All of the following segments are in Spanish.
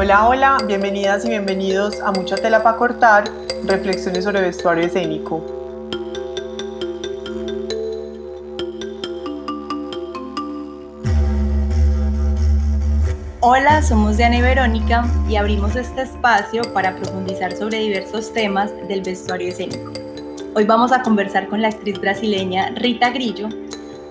Hola, hola, bienvenidas y bienvenidos a Mucha Tela para Cortar, reflexiones sobre vestuario escénico. Hola, somos Diana y Verónica y abrimos este espacio para profundizar sobre diversos temas del vestuario escénico. Hoy vamos a conversar con la actriz brasileña Rita Grillo,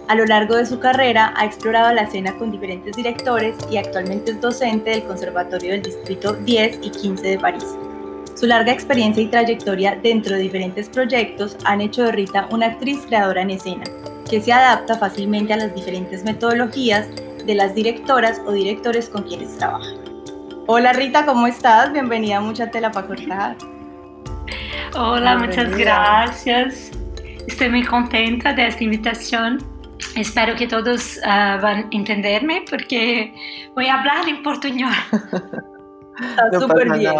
a lo largo de su carrera ha explorado la escena con diferentes directores y actualmente es docente del Conservatorio del Distrito 10 y 15 de París. Su larga experiencia y trayectoria dentro de diferentes proyectos han hecho de Rita una actriz creadora en escena, que se adapta fácilmente a las diferentes metodologías de las directoras o directores con quienes trabaja. Hola Rita, ¿cómo estás? Bienvenida a Mucha Tela para Cortar. Hola, muchas gracias. Estoy muy contenta de esta invitación Espero que todos uh, van a entenderme porque voy a hablar en portuñol. Está súper bien.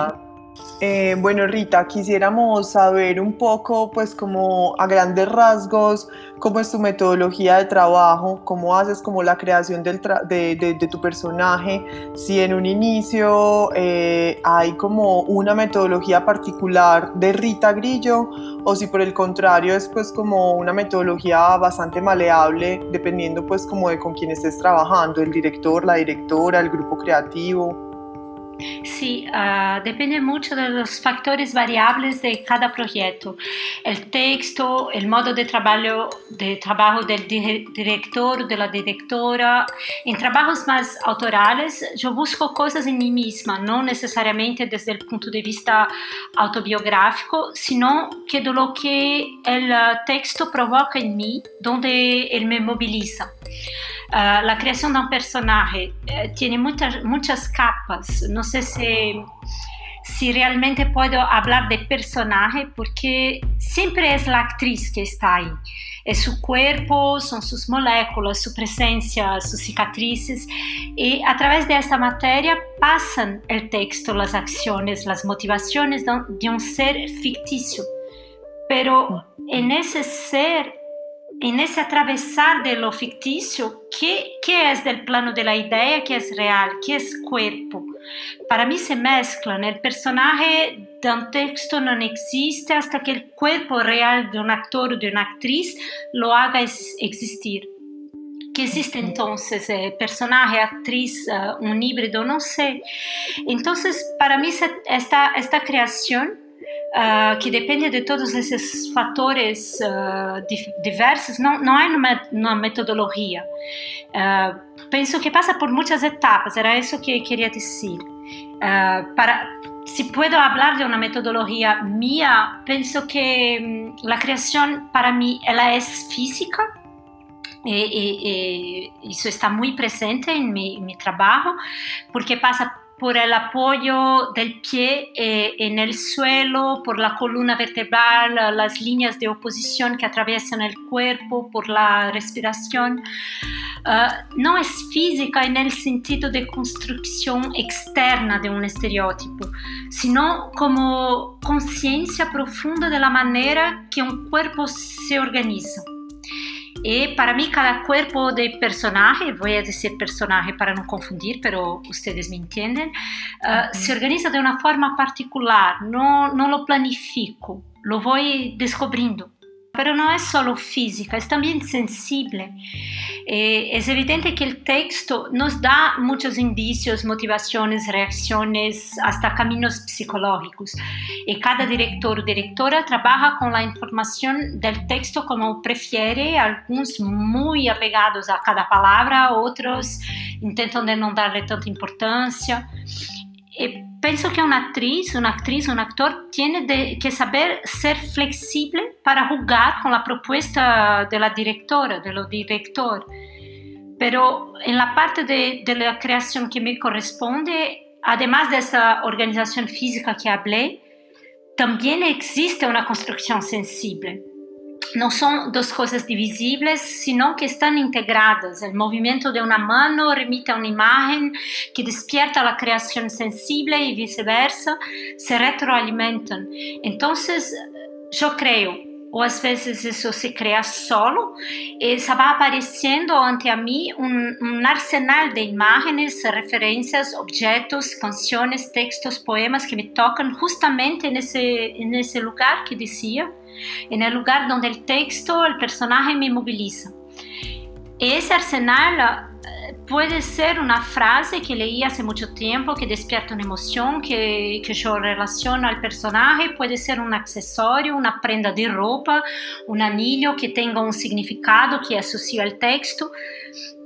Eh, bueno, Rita, quisiéramos saber un poco, pues como a grandes rasgos, cómo es tu metodología de trabajo, cómo haces como la creación del de, tu personaje, si en un inicio eh, hay como una metodología particular de Rita Grillo o si por el contrario es pues como una metodología bastante maleable dependiendo pues como de con quién estés trabajando, el director, la directora, el grupo creativo. Sí, uh, depende mucho de los factores variables de cada proyecto. El texto, el modo de trabajo, de trabajo del director, de la directora. En trabajos más autorales, yo busco cosas en mí misma, no necesariamente desde el punto de vista autobiográfico, sino que de lo que el texto provoca en mí, donde él me moviliza. Uh, la creación de un personaje uh, tiene muchas, muchas capas. No sé si, si realmente puedo hablar de personaje porque siempre es la actriz que está ahí. Es su cuerpo, son sus moléculas, su presencia, sus cicatrices. Y a través de esta materia pasan el texto, las acciones, las motivaciones de un ser ficticio. Pero en ese ser en ese atravesar de lo ficticio, ¿qué, ¿qué, es del plano de la idea, qué es real, qué es cuerpo? Para mí se mezclan. El personaje de un texto no existe hasta que el cuerpo real de un actor o de una actriz lo haga existir. ¿Qué existe entonces? Eh, personaje, actriz, uh, un híbrido, no sé. Entonces, para mí esta, esta creación uh, que depende de todos esses fatores uh, diversos, não, não há uma, uma metodologia. Uh, penso que passa por muitas etapas, era isso que queria dizer. para, se puedo falar de uma metodologia minha, penso que um, a criação para mim ela é física, e, e, e, isso está muito presente em meu, meu trabalho, porque passa por el apoyo del pie eh, en el suelo, por la columna vertebral, las líneas de oposición que atraviesan el cuerpo, por la respiración. Uh, no es física en el sentido de construcción externa de un estereotipo, sino como conciencia profunda de la manera que un cuerpo se organiza. Y para mí cada cuerpo de personaje, voy a decir personaje para no confundir, pero ustedes me entienden, uh, se organiza de una forma particular, no, no lo planifico, lo voy descubriendo. Pero no es solo física, es también sensible. Eh, es evidente que el texto nos da muchos indicios, motivaciones, reacciones, hasta caminos psicológicos. Y cada director o directora trabaja con la información del texto como prefiere, algunos muy apegados a cada palabra, otros intentan de no darle tanta importancia. Y penso que una actriz, una actriz, un actor tiene de, que saber ser flexible para jugar con la propuesta de la directora, de lo director. Pero en la parte de, de la creación que me corresponde, además de esa organización física que hablé, también existe una construcción sensible no son dos cosas divisibles, sino que están integradas. El movimiento de una mano remite a una imagen que despierta la creación sensible y viceversa, se retroalimentan. Entonces, yo creo, ou às vezes isso se cria solo, e estava aparecendo ante a mim um, um arsenal de imagens, referências, objetos, canções, textos, poemas que me tocam justamente nesse, nesse lugar que dizia, no lugar onde o texto, o personagem me mobiliza. Esse arsenal puede ser una frase que leí hace mucho tiempo que despierta una emoción que, que yo relaciono al personaje, puede ser un accesorio, una prenda de ropa, un anillo que tenga un significado que asocia al texto.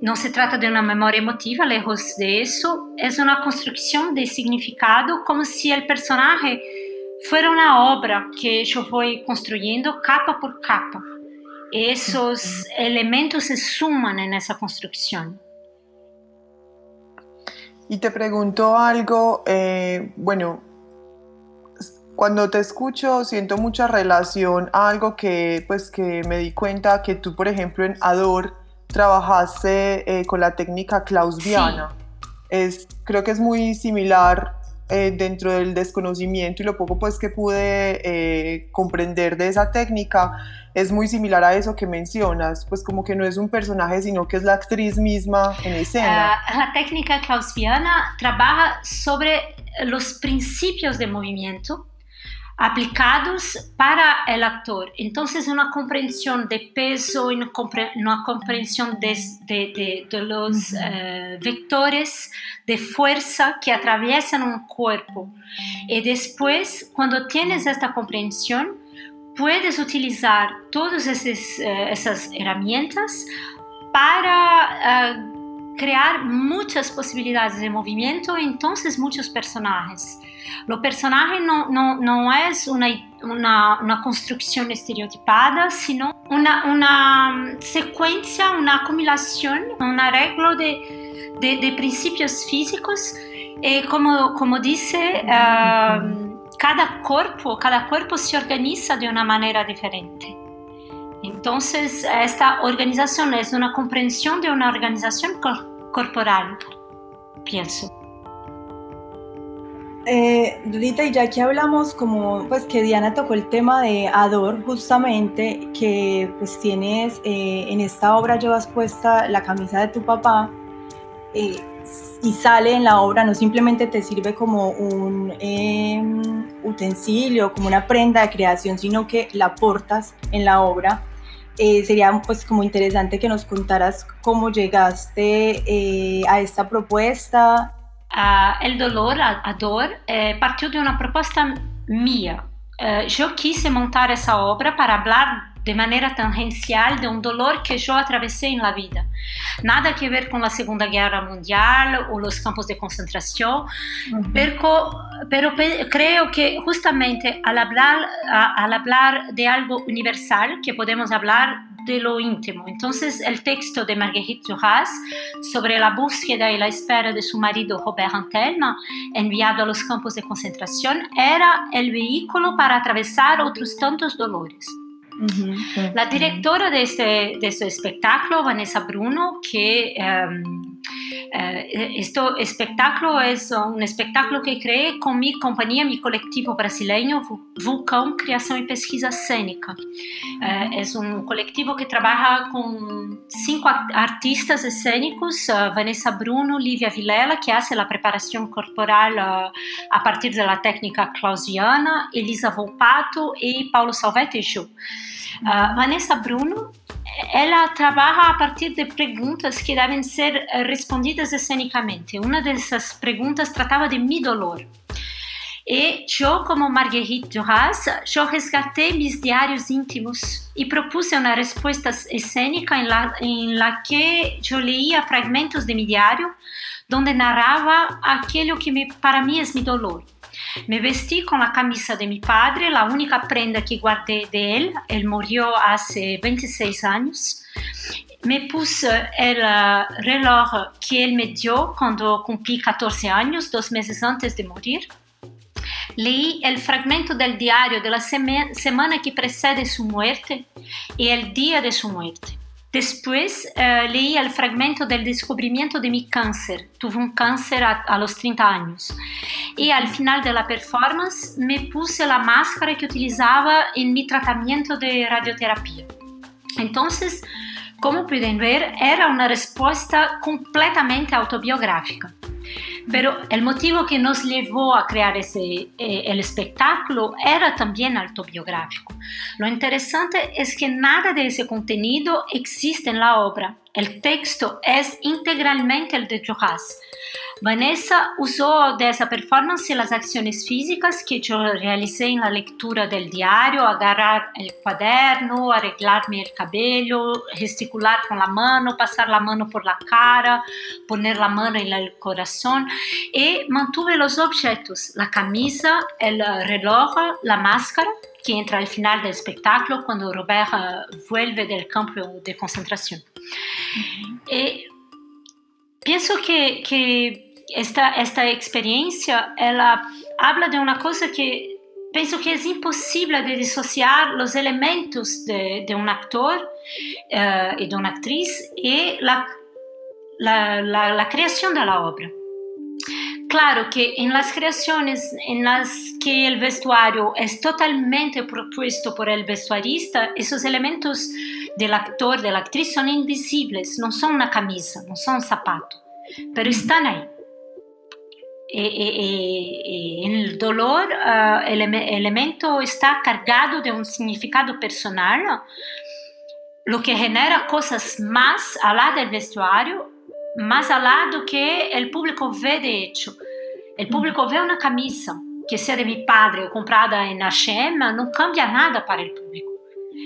No se trata de una memoria emotiva, lejos de eso, es una construcción de significado como si el personaje fuera una obra que yo voy construyendo capa por capa. Esos elementos se suman en esa construcción. Y te pregunto algo, eh, bueno, cuando te escucho siento mucha relación a algo que pues que me di cuenta que tú por ejemplo en Ador trabajaste eh, con la técnica clausiana. Es, creo que es muy similar eh, dentro del desconocimiento y lo poco pues que pude comprender de esa técnica es muy similar a eso que mencionas, pues como que no es un personaje, sino que es la actriz misma en escena. Uh, la técnica clausiana trabaja sobre los principios de movimiento aplicados para el actor. Entonces, una comprensión de peso, una, comprensión de, de, de, los uh, vectores de fuerza que atraviesan un cuerpo. Y después, cuando tienes esta comprensión, puedes utilizar todas esas, esas herramientas para uh, crear muchas posibilidades de movimiento y entonces muchos personajes. Lo personaje no, no, es una, construcción estereotipada, sino una, una secuencia, una acumulación, un arreglo de, principios físicos. Y como, como dice... Uh, cada cuerpo, cada cuerpo se organiza de una manera diferente. Entonces, esta organización es una comprensión de una organización corporal, pienso. Eh, Rita, y ya que hablamos como pues que Diana tocó el tema de Ador justamente, que pues tienes eh, en esta obra llevas puesta la camisa de tu papá, eh, y sale en la obra, no simplemente te sirve como un em, utensilio, como una prenda de creación, sino que la portas en la obra. Eh, sería pues como interesante que nos contaras cómo llegaste eh, a esta propuesta. Uh, el dolor, Ador, eh, partió de una propuesta mía. Uh, yo quise montar esa obra para hablar de maneira tangencial de um dolor que eu atravessei na vida. Nada a ver com a Segunda Guerra Mundial ou os campos de concentração, uhum. pero, creio que justamente al hablar de algo universal, que podemos falar de lo íntimo. Entonces, el texto de Marguerite Duras sobre la búsqueda y la espera de su marido Robert Antelma, enviado a los campos de concentración, era el vehículo para atravesar otros tantos dolores. La directora de este, de este espectáculo, Vanessa Bruno, que um, uh, este espectáculo es un espectáculo que creé con mi compañía, mi colectivo brasileño, Vulcão Criação y Pesquisa Escénica. Uh, es un colectivo que trabaja con cinco artistas escénicos, uh, Vanessa Bruno, Lívia Vilela, que hace la preparación corporal a partir de la técnica clausiana, Elisa Volpato y Paulo Salvetejo. Uh, Vanessa Bruno, ela trabalha a partir de perguntas que devem ser eh, respondidas escenicamente. Uma dessas perguntas tratava de mi dolor. E eu, como Marguerite Duras, eu resgatei meus diários íntimos e propus uma resposta escênica em la, la que eu leía fragmentos de meu diário, onde narrava aquilo que me, para mim é meu dolor. Me vestí con la camisa de mi padre, la única prenda que guardé de él. Él murió hace 26 años. Me puse el uh, reloj que él me dio cuando cumplí 14 años, dos meses antes de morir. Leí el fragmento del diario de la semana que precede su muerte y el día de su muerte. Después eh, leí el fragmento del descubrimiento de mi cáncer. Tuve un cáncer a, a, los 30 años. Y al final de la performance me puse la máscara que utilizaba en mi tratamiento de radioterapia. Entonces, como pueden ver, era una respuesta completamente autobiográfica. Pero el motivo que nos llevó a crear ese, eh, el espectáculo era también autobiográfico. Lo interesante es que nada de ese contenido existe en la obra. El texto es integralmente el de Jojas. Vanessa usó de esa performance las acciones físicas que yo realicé en la lectura del diario, agarrar el cuaderno, arreglarme el cabello, gesticular con la mano, pasar la mano por la cara, poner la mano en el corazón y mantuve los objetos, la camisa, el reloj, la máscara que entra al final del espectáculo cuando Robert uh, vuelve del campo de concentración. Y pienso que, que esta, esta experiencia, ela habla de una cosa que penso que es imposible de disociar los elementos de, un actor uh, y de una actriz y la, la, la, la, creación de la obra. Claro que en las creaciones en las que el vestuario es totalmente propuesto por el vestuarista, esos elementos del actor, de la actriz son invisibles, no son una camisa, no son un zapato, pero están ahí. en el dolor uh, el elemento está cargado de un significado personal, lo que genera cosas más allá del vestuario, más allá do que el público ve de hecho. El público ve una camisa que sea de mi padre o comprada en H&M, no cambia nada para el público.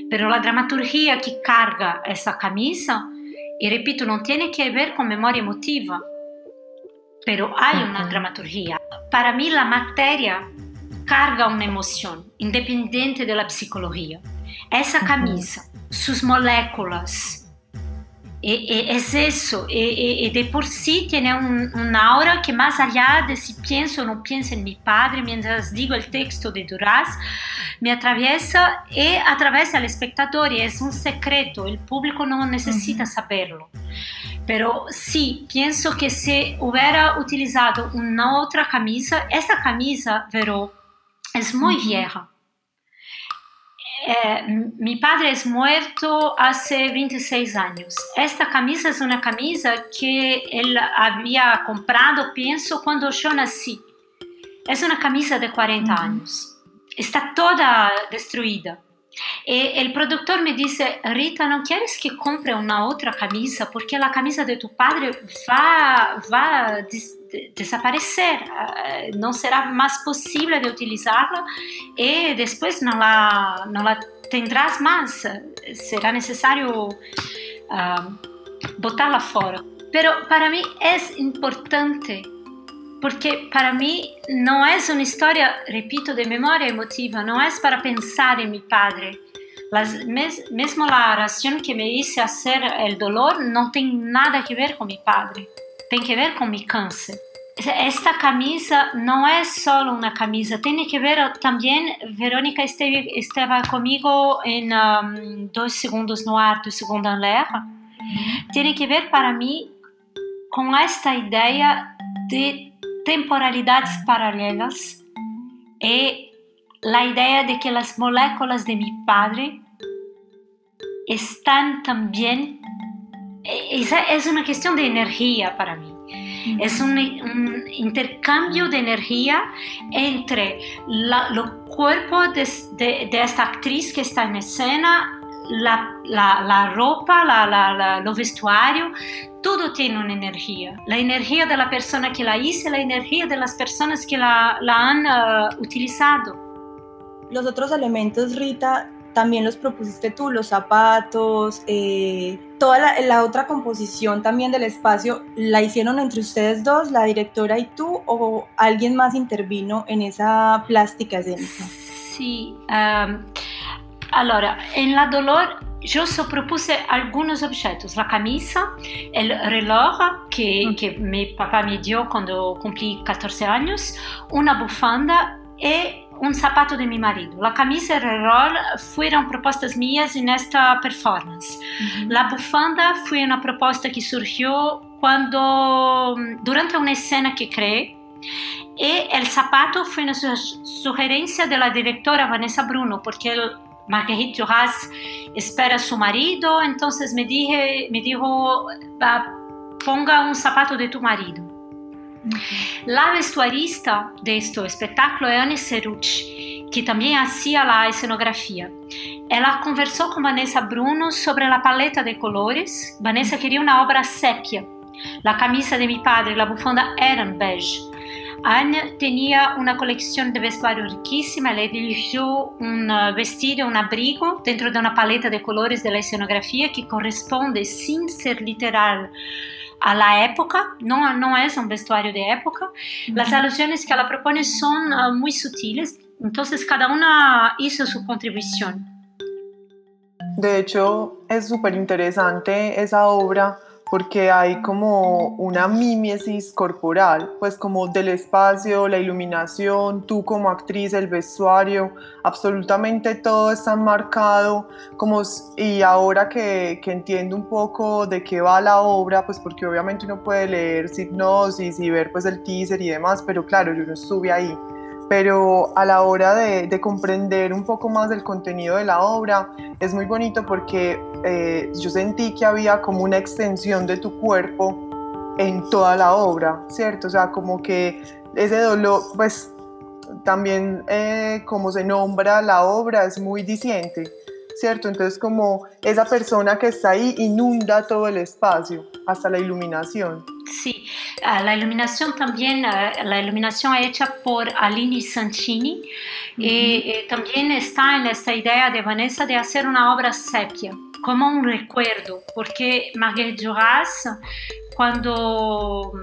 Pero la dramaturgia que carga esa camisa, y repito, no tiene que ver con memoria emotiva, pero hay una dramaturgia. Para mí la materia carga una emoción, independiente de la psicología. Esa camisa, sus moléculas, es eso, y, de por sí tiene un, aura que más allá de si pienso o no pienso en mi padre, mientras digo el texto de Duras, me atraviesa y atraviesa al espectador y es un secreto, el público no necesita saberlo. Pero sí, pienso que si hubiera utilizado una otra camisa, esta camisa, pero es muy vieja. Eh, mi padre es muerto hace 26 años. Esta camisa es una camisa que él había comprado, pienso, cuando yo nací. Es una camisa de 40 años. Está toda destruida. Y el productor me dice, Rita, ¿no quieres que compre una otra camisa? Porque la camisa de tu padre va, va a des desaparecer, eh, no será más posible de utilizarla y después no la, no la tendrás más, será necesario uh, botarla fuera. Pero para mí es importante porque para mí no es una historia, repito, de memoria emotiva, no es para pensar en mi padre. Las, mes, mesmo la oración que me hice hacer el dolor no tiene nada que ver con mi padre, tiene que ver con mi cáncer. Esta camisa no es solo una camisa, tiene que ver también, Verónica esteve, estaba conmigo en um, Dos Segundos no Ar, Dos Segundos en L'air, tiene que ver para mí con esta idea de temporalidades paralelas y la idea de que las moléculas de mi padre están también... Es una cuestión de energía para mí. Es un, un, intercambio de energía entre la, los cuerpos de, de, de, esta actriz que está en escena, la, la, la ropa, los vestuarios, todo tiene una energía. La energía de la persona que la hizo, la energía de las personas que la, la han uh, utilizado. Los otros elementos, Rita, también los propusiste tú, los zapatos, eh, toda la, la, otra composición también del espacio, ¿la hicieron entre ustedes dos, la directora y tú, o alguien más intervino en esa plástica escénica? Sí, um, ahora, en La Dolor yo solo propuse algunos objetos, la camisa, el reloj que, mm. que mi papá me dio cuando cumplí 14 años, una bufanda y un zapato de mi marido. La camisa y el rol fueron propuestas mías en esta performance. La bufanda fue una propuesta que surgió cuando, durante una escena que creé, y el zapato fue una sugerencia de la directora Vanessa Bruno, porque el Marguerite Duras espera a su marido, entonces me, dije, me dijo, ponga un zapato de tu marido. La vestuarista de este espectáculo es Anne Cerucci, que también hacía la escenografía. Ella conversó con Vanessa Bruno sobre la paleta de colores. Vanessa quería una obra sepia. La camisa de mi padre y la bufanda eran beige. Anne tenía una colección de vestuario riquísima, le eligió un vestido, un abrigo dentro de una paleta de colores de la escenografía que corresponde, sin ser literal, a la época, no, no es un vestuario de época. Las alusiones que ella propone son uh, muy sutiles, entonces cada una hizo su contribución. De hecho, es súper interesante esa obra porque hay como una mimesis corporal, pues como del espacio, la iluminación, tú como actriz, el vestuario, absolutamente todo está marcado, como, y ahora que, que entiendo un poco de qué va la obra, pues porque obviamente uno puede leer hipnosis y ver pues el teaser y demás, pero claro, yo no estuve ahí pero a la hora de, comprender un poco más del contenido de la obra es muy bonito porque eh, yo sentí que había como una extensión de tu cuerpo en toda la obra, ¿cierto? O sea, como que ese dolor, pues también eh, como se nombra la obra es muy diciente, ¿cierto? Entonces como esa persona que está ahí inunda todo el espacio, hasta la iluminación. Sí, ah, la iluminación también, ah, la iluminación hecha por Aline Santini y, eh, también está en esta idea de Vanessa de hacer una obra sepia, como un recuerdo, porque Marguerite Duras, cuando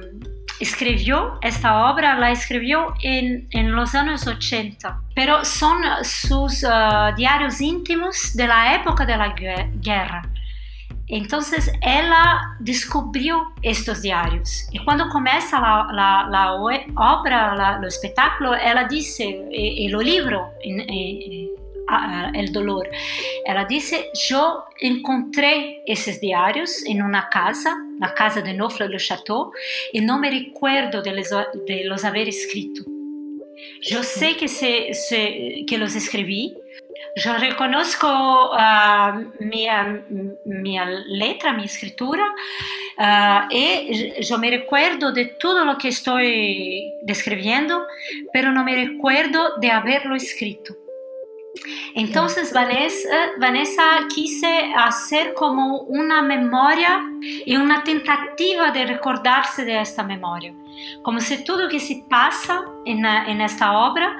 escribió esta obra, la escribió en, en los años 80, pero son sus ah, diarios íntimos de la época de la guerra. Entonces ella descubrió estos diarios y cuando comienza la, la, obra, el espectáculo, ella dice, y, el libro, el dolor, ella dice, yo encontré esos diarios en una casa, la casa de Neufle-le-Château, y no me recuerdo de los, de los haber escrito. Yo sé que, se, se, que los escribí, yo reconozco uh, mi, mi, letra, mi escritura, uh, y yo me recuerdo de todo lo que estoy describiendo, pero no me recuerdo de haberlo escrito. Entonces Vanessa, Vanessa quise hacer como una memoria y una tentativa de recordarse de esta memoria, como si todo lo que se pasa en, en esta obra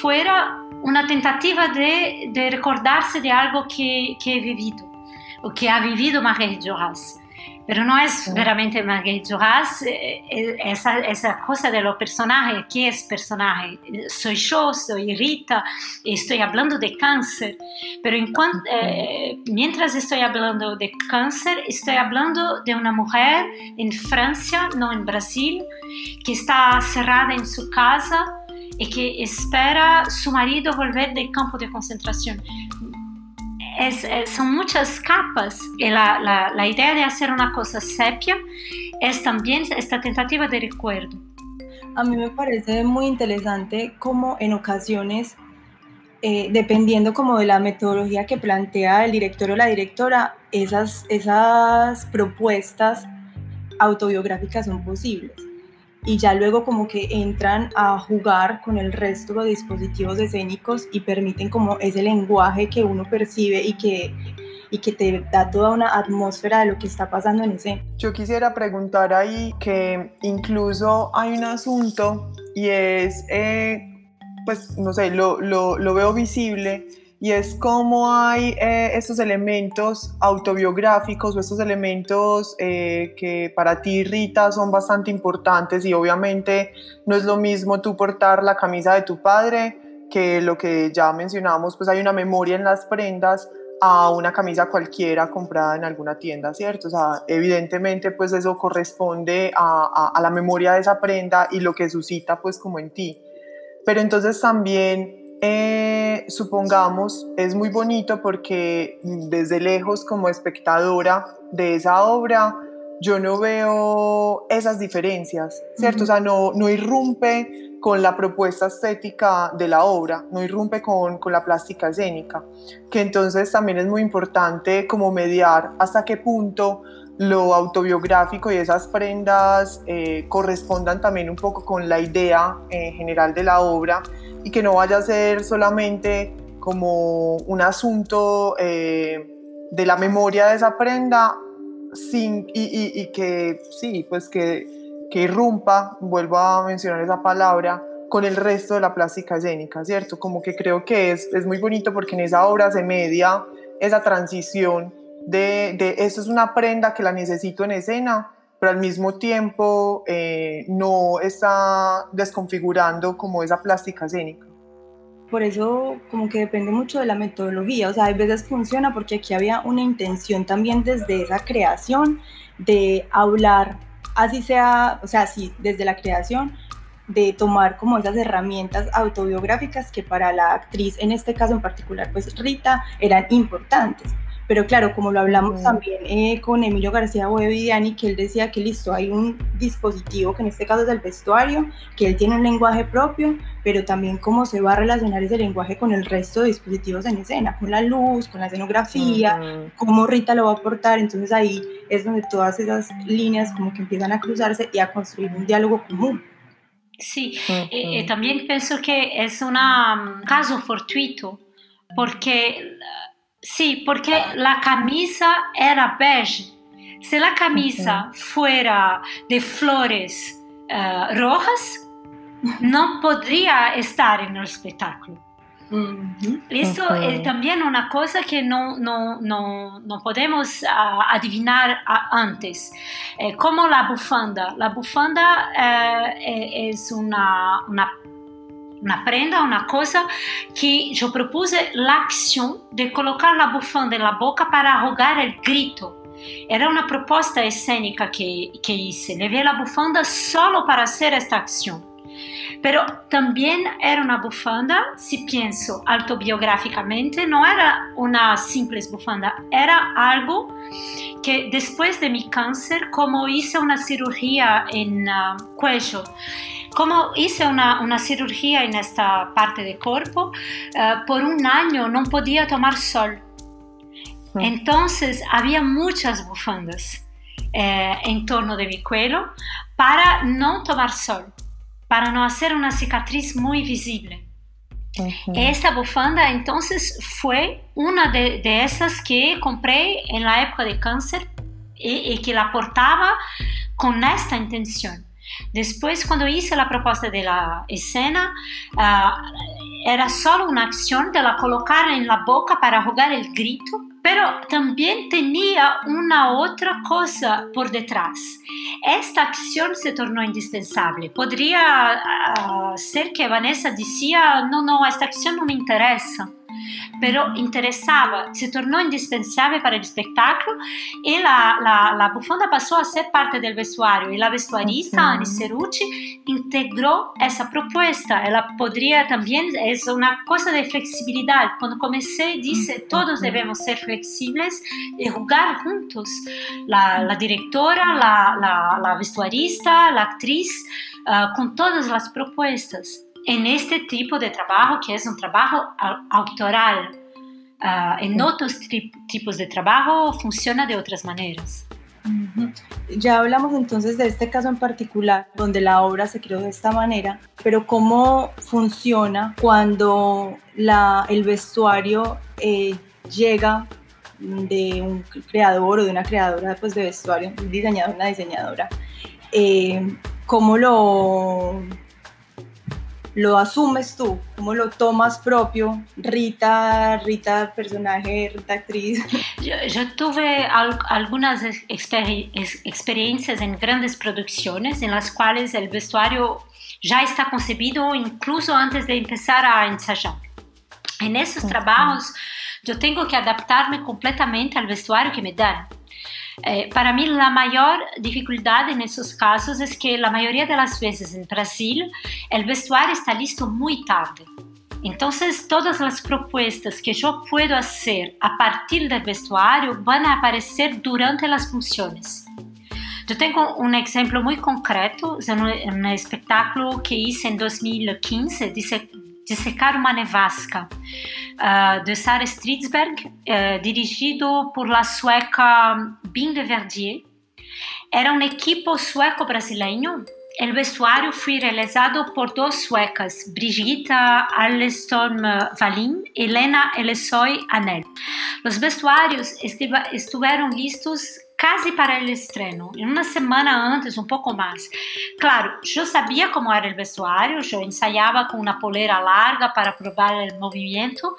fuera una tentativa de, de recordarse de algo que, que, he vivido, o que ha vivido Marguerite Duras. Pero no es veramente Marguerite Duras, eh, eh, esa, esa cosa de los personajes, ¿qué es personaje? Soy yo, soy Rita, estoy hablando de cáncer, pero en cuanto, eh, mientras estoy hablando de cáncer, estoy hablando de una mujer en Francia, no en Brasil, que está cerrada en su casa y que espera su marido volver del campo de concentración. Es, son muchas capas y la, la, la, idea de hacer una cosa sepia es también esta tentativa de recuerdo. A mí me parece muy interesante cómo en ocasiones, eh, dependiendo como de la metodología que plantea el director o la directora, esas, esas propuestas autobiográficas son posibles y ya luego como que entran a jugar con el resto de dispositivos escénicos y permiten como ese lenguaje que uno percibe y que, y que te da toda una atmósfera de lo que está pasando en escena. Yo quisiera preguntar ahí que incluso hay un asunto y es, eh, pues no sé, lo, lo, lo veo visible y es cómo hay eh, estos elementos autobiográficos o estos elementos eh, que para ti, Rita, son bastante importantes y obviamente no es lo mismo tú portar la camisa de tu padre que lo que ya mencionamos, pues hay una memoria en las prendas a una camisa cualquiera comprada en alguna tienda, ¿cierto? O sea, evidentemente pues eso corresponde a, a, a la memoria de esa prenda y lo que suscita pues como en ti. Pero entonces también eh, supongamos, es muy bonito porque desde lejos como espectadora de esa obra, yo no veo esas diferencias, ¿cierto? O sea, no, no irrumpe con la propuesta estética de la obra, no irrumpe con, con, la plástica escénica, que entonces también es muy importante como mediar hasta qué punto lo autobiográfico y esas prendas eh, correspondan también un poco con la idea eh, general de la obra y que no vaya a ser solamente como un asunto eh, de la memoria de esa prenda sin, y, y, que sí, pues que, que irrumpa, vuelvo a mencionar esa palabra, con el resto de la plástica escénica, ¿cierto? Como que creo que es, es muy bonito porque en esa obra se media esa transición de, de eso es una prenda que la necesito en escena, pero al mismo tiempo eh, no está desconfigurando como esa plástica escénica. Por eso como que depende mucho de la metodología, o sea, a veces funciona porque aquí había una intención también desde esa creación de hablar, así sea, o sea, sí, desde la creación, de tomar como esas herramientas autobiográficas que para la actriz, en este caso en particular, pues Rita, eran importantes pero claro, como lo hablamos también eh, con Emilio García Boevidiani, que él decía que listo, hay un dispositivo, que en este caso es el vestuario, que él tiene un lenguaje propio, pero también cómo se va a relacionar ese lenguaje con el resto de dispositivos en escena, con la luz, con la escenografía, cómo Rita lo va a aportar. Entonces ahí es donde todas esas líneas como que empiezan a cruzarse y a construir un diálogo común. Sí, eh, eh, también pienso que es un mm, caso fortuito, porque Sí, porque la camisa era beige. Si la camisa fuera de flores uh, rojas, no podría estar en el espectáculo. Eso okay. es también una cosa que no, no, no, no podemos uh, adivinar uh, antes. Eh, como la bufanda. La bufanda eh, es una, una una prenda, una cosa que yo propuse la acción de colocar la bufanda en la boca para ahogar el grito. Era una propuesta escénica que, que hice. Levé la bufanda solo para hacer esta acción. Pero también era una bufanda, si pienso autobiográficamente, no era una simple bufanda, era algo que después de mi cáncer, como hice una cirugía en uh, cuello, como hice una, una, cirugía en esta parte del cuerpo, uh, por un año no podía tomar sol. Mm. Entonces había muchas bufandas eh, en torno de mi cuello para no tomar sol, para no hacer una cicatriz muy visible. Uh Esta bufanda entonces fue una de, de, esas que compré en la época de cáncer y, y que la portaba con esta intención. Después, cuando hice la propuesta de la escena, uh, era solo una acción de la colocar en la boca para jugar el grito, pero también tenía una otra cosa por detrás. Esta acción se tornó indispensable. Podría uh, ser que Vanessa decía, no, no, esta acción no me interesa pero interesaba, se tornó indispensable para el espectáculo y la, la, la bufanda pasó a ser parte del vestuario y la vestuarista Annie Cerucci integró esa propuesta. Ella podría también, es una cosa de flexibilidad. Cuando comencé, dice, todos debemos ser flexibles y jugar juntos. La, la directora, la, la, vestuarista, la actriz, uh, con todas las propuestas en este tipo de trabajo que es un trabajo autoral. Uh, en otros tipos de trabajo funciona de otras maneras. Ya hablamos entonces de este caso en particular, donde la obra se creó de esta manera, pero ¿cómo funciona cuando la, el vestuario eh, llega de un creador o de una creadora pues, de vestuario, un diseñador, una diseñadora? Eh, ¿Cómo lo lo asumes tú? ¿Cómo lo tomas propio? Rita, Rita personaje, Rita actriz. Yo, tuve algunas experiencias en grandes producciones en las cuales el vestuario ya está concebido incluso antes de empezar a ensayar. En esos trabajos yo tengo que adaptarme completamente al vestuario que me dan. Eh, para mí la mayor dificultad en esos casos es que la mayoría de las veces en Brasil el vestuario está listo muy tarde. Entonces, todas las propuestas que yo puedo hacer a partir del vestuario van a aparecer durante las funciones. Yo tengo un ejemplo muy concreto, es un, espectáculo que hice en 2015, dice, Dissecar uma nevasca, uh, de Sara Stridsberg, uh, dirigido por la sueca Binde Verdier. Era um equipo sueco-brasileño El vestuario fue realizado por dos suecas, Brigitta Allestorm Wallin y Elena Elesoy Anel. Los vestuarios estuvieron listos casi para el estreno, una semana antes, un poco más. Claro, yo sabía cómo era el vestuario, yo ensayaba con una polera larga para probar el movimiento,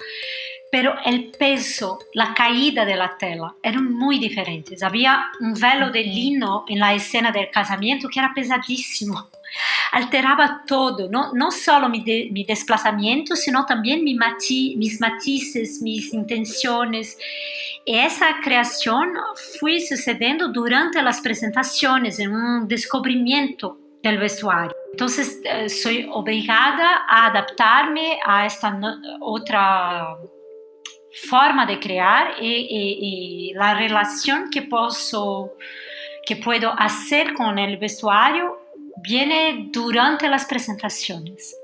pero el peso, la caída de la tela eran muy diferentes. Había un velo de lino en la escena del casamiento que era pesadísimo. Alteraba todo, no, no solo mi, mi desplazamiento, sino también mi mis matices, mis intenciones. Y esa creación fue sucediendo durante las presentaciones, en un descubrimiento del vestuario. Entonces, eh, soy obligada a adaptarme a esta otra forma de crear y, la relación que puedo hacer con el vestuario viene durante las presentaciones.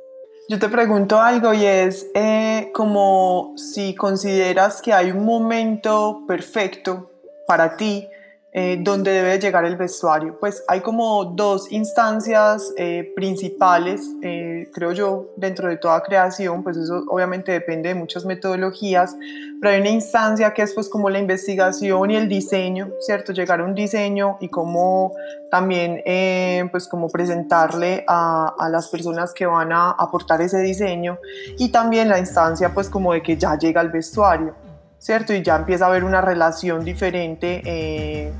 Yo te pregunto algo y es eh, como si consideras que hay un momento perfecto para ti eh, donde debe llegar el vestuario. Pues hay como dos instancias eh, principales, eh, creo yo, dentro de toda creación, pues eso obviamente depende de muchas metodologías, pero hay una instancia que es pues como la investigación y el diseño, ¿cierto? Llegar a un diseño y cómo también pues como presentarle a, a las personas que van a aportar ese diseño y también la instancia pues como de que ya llega el vestuario. ¿Cierto? Y ya empieza a haber una relación diferente eh,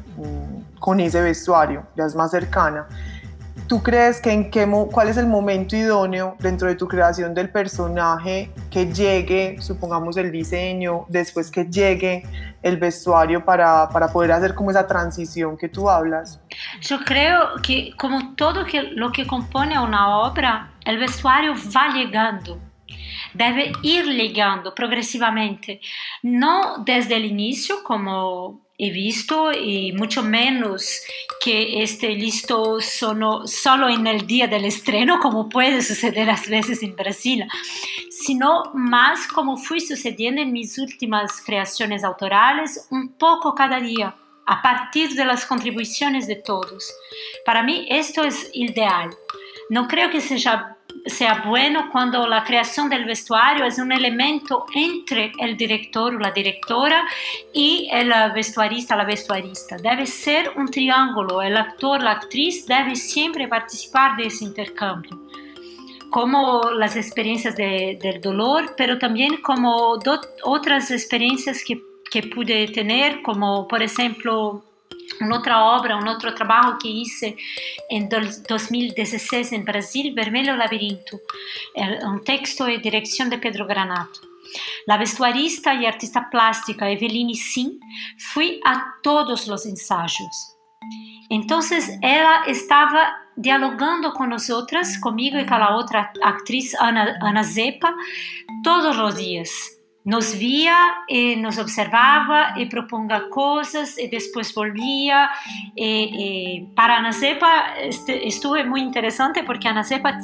con ese vestuario, ya es más cercana. ¿Tú crees que en qué cuál es el momento idóneo dentro de tu creación del personaje que llegue, supongamos el diseño, después que llegue el vestuario para, para poder hacer como esa transición que tú hablas? Yo creo que como todo que, lo que compone una obra, el vestuario va llegando debe ir ligando progresivamente, no desde el inicio como he visto y mucho menos que esté listo solo, solo en el día del estreno como puede suceder a veces en Brasil, sino más como fui sucediendo en mis últimas creaciones autorales, un poco cada día a partir de las contribuciones de todos. Para mí esto es ideal. No creo que sea sea bueno cuando la creación del vestuario es un elemento entre el director o la directora y el vestuarista, la vestuarista. Debe ser un triángulo, el actor, la actriz debe siempre participar de ese intercambio como las experiencias de, del dolor, pero también como otras experiencias que, que pude tener, como por ejemplo Un'altra obra, un altro trabajo que hice en 2016 en Brasil, Vermelho Labirinto, un texto y dirección de Pedro Granato. La vestuarista y artista plástica Eveline Sim fui a todos los ensayos. Entonces ella estaba dialogando con nosotras, conmigo y con la otra actriz Ana, Ana Zepa, todos los días nos via e nos observava e propunha coisas e depois volvia. E, e para a Anacepa estuve muito interessante porque a Anacepa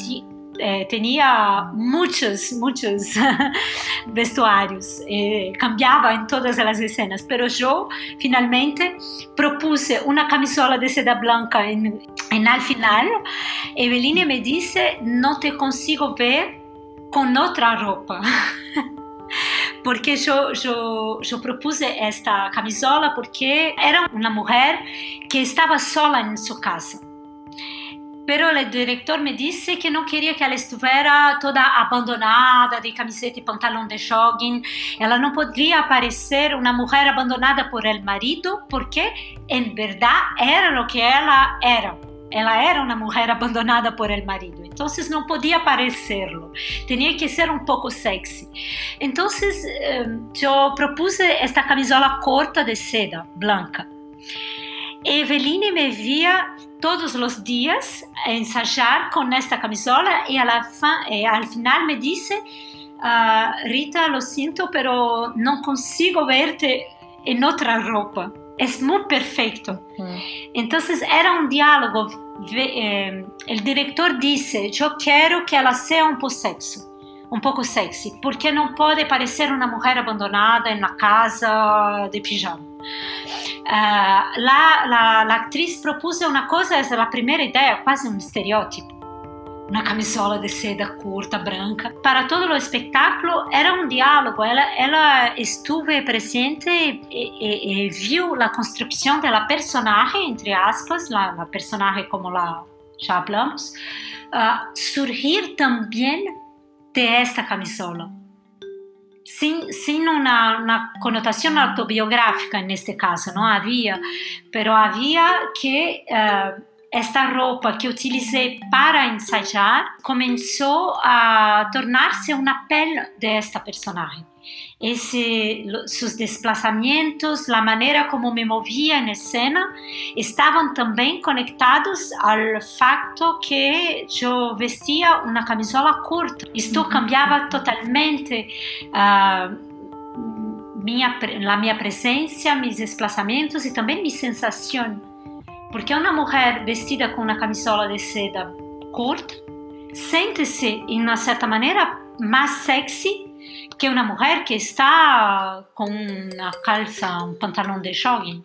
eh, tinha muitos muitos vestuários eh, cambiava em todas as cenas mas eu finalmente propuse uma camisola de seda branca em, em al final. Eveline me disse não te consigo ver com outra roupa porque yo, yo, yo propuse esta camisola porque era una mujer que estaba sola en su casa. Pero el director me dice que no quería que ella estuviera toda abandonada de camiseta y pantalón de jogging. Ella no podría aparecer una mujer abandonada por el marido porque en verdad era lo que ella era. Ela era uma mulher abandonada por el marido, então não podia parecerlo, tinha que ser um pouco sexy. Então eu propuse esta camisola corta de seda, blanca. Eveline me via todos os dias ensayar com esta camisola e, al final me disse uh, Rita, lo siento, pero no consigo verte en otra ropa. Es muy perfecto. Mm. Entonces era un diálogo. Eh, el director dice, yo quiero que ella sea un poco sexy, un poco sexy, porque no puede parecer una mujer abandonada en la casa de pijama. Uh, la, la, la, actriz propuso una cosa, es la primera idea, quasi un estereotipo. Una camisola de seda curta, branca. Para todo o espetáculo era um diálogo. Ela, ela presente e, e, e viu a construção da entre aspas, a personagem como la, já hablamos, uh, surgir também de esta camisola. sin, sin una, una, autobiográfica en este caso, no había, pero había que uh, esta ropa que utilicé para ensayar comenzó a tornarse una piel de esta personaje. Ese, sus desplazamientos, la manera como me movía en escena, estaban también conectados al facto que yo vestía una camisola corta. Esto cambiaba totalmente uh, minha, la minha presencia, mis desplazamientos y también mi sensación. Porque una mujer vestida con una camisola de seda corta siente-se, en una cierta manera, más sexy que una mujer que está con una calza, un pantalón de jogging.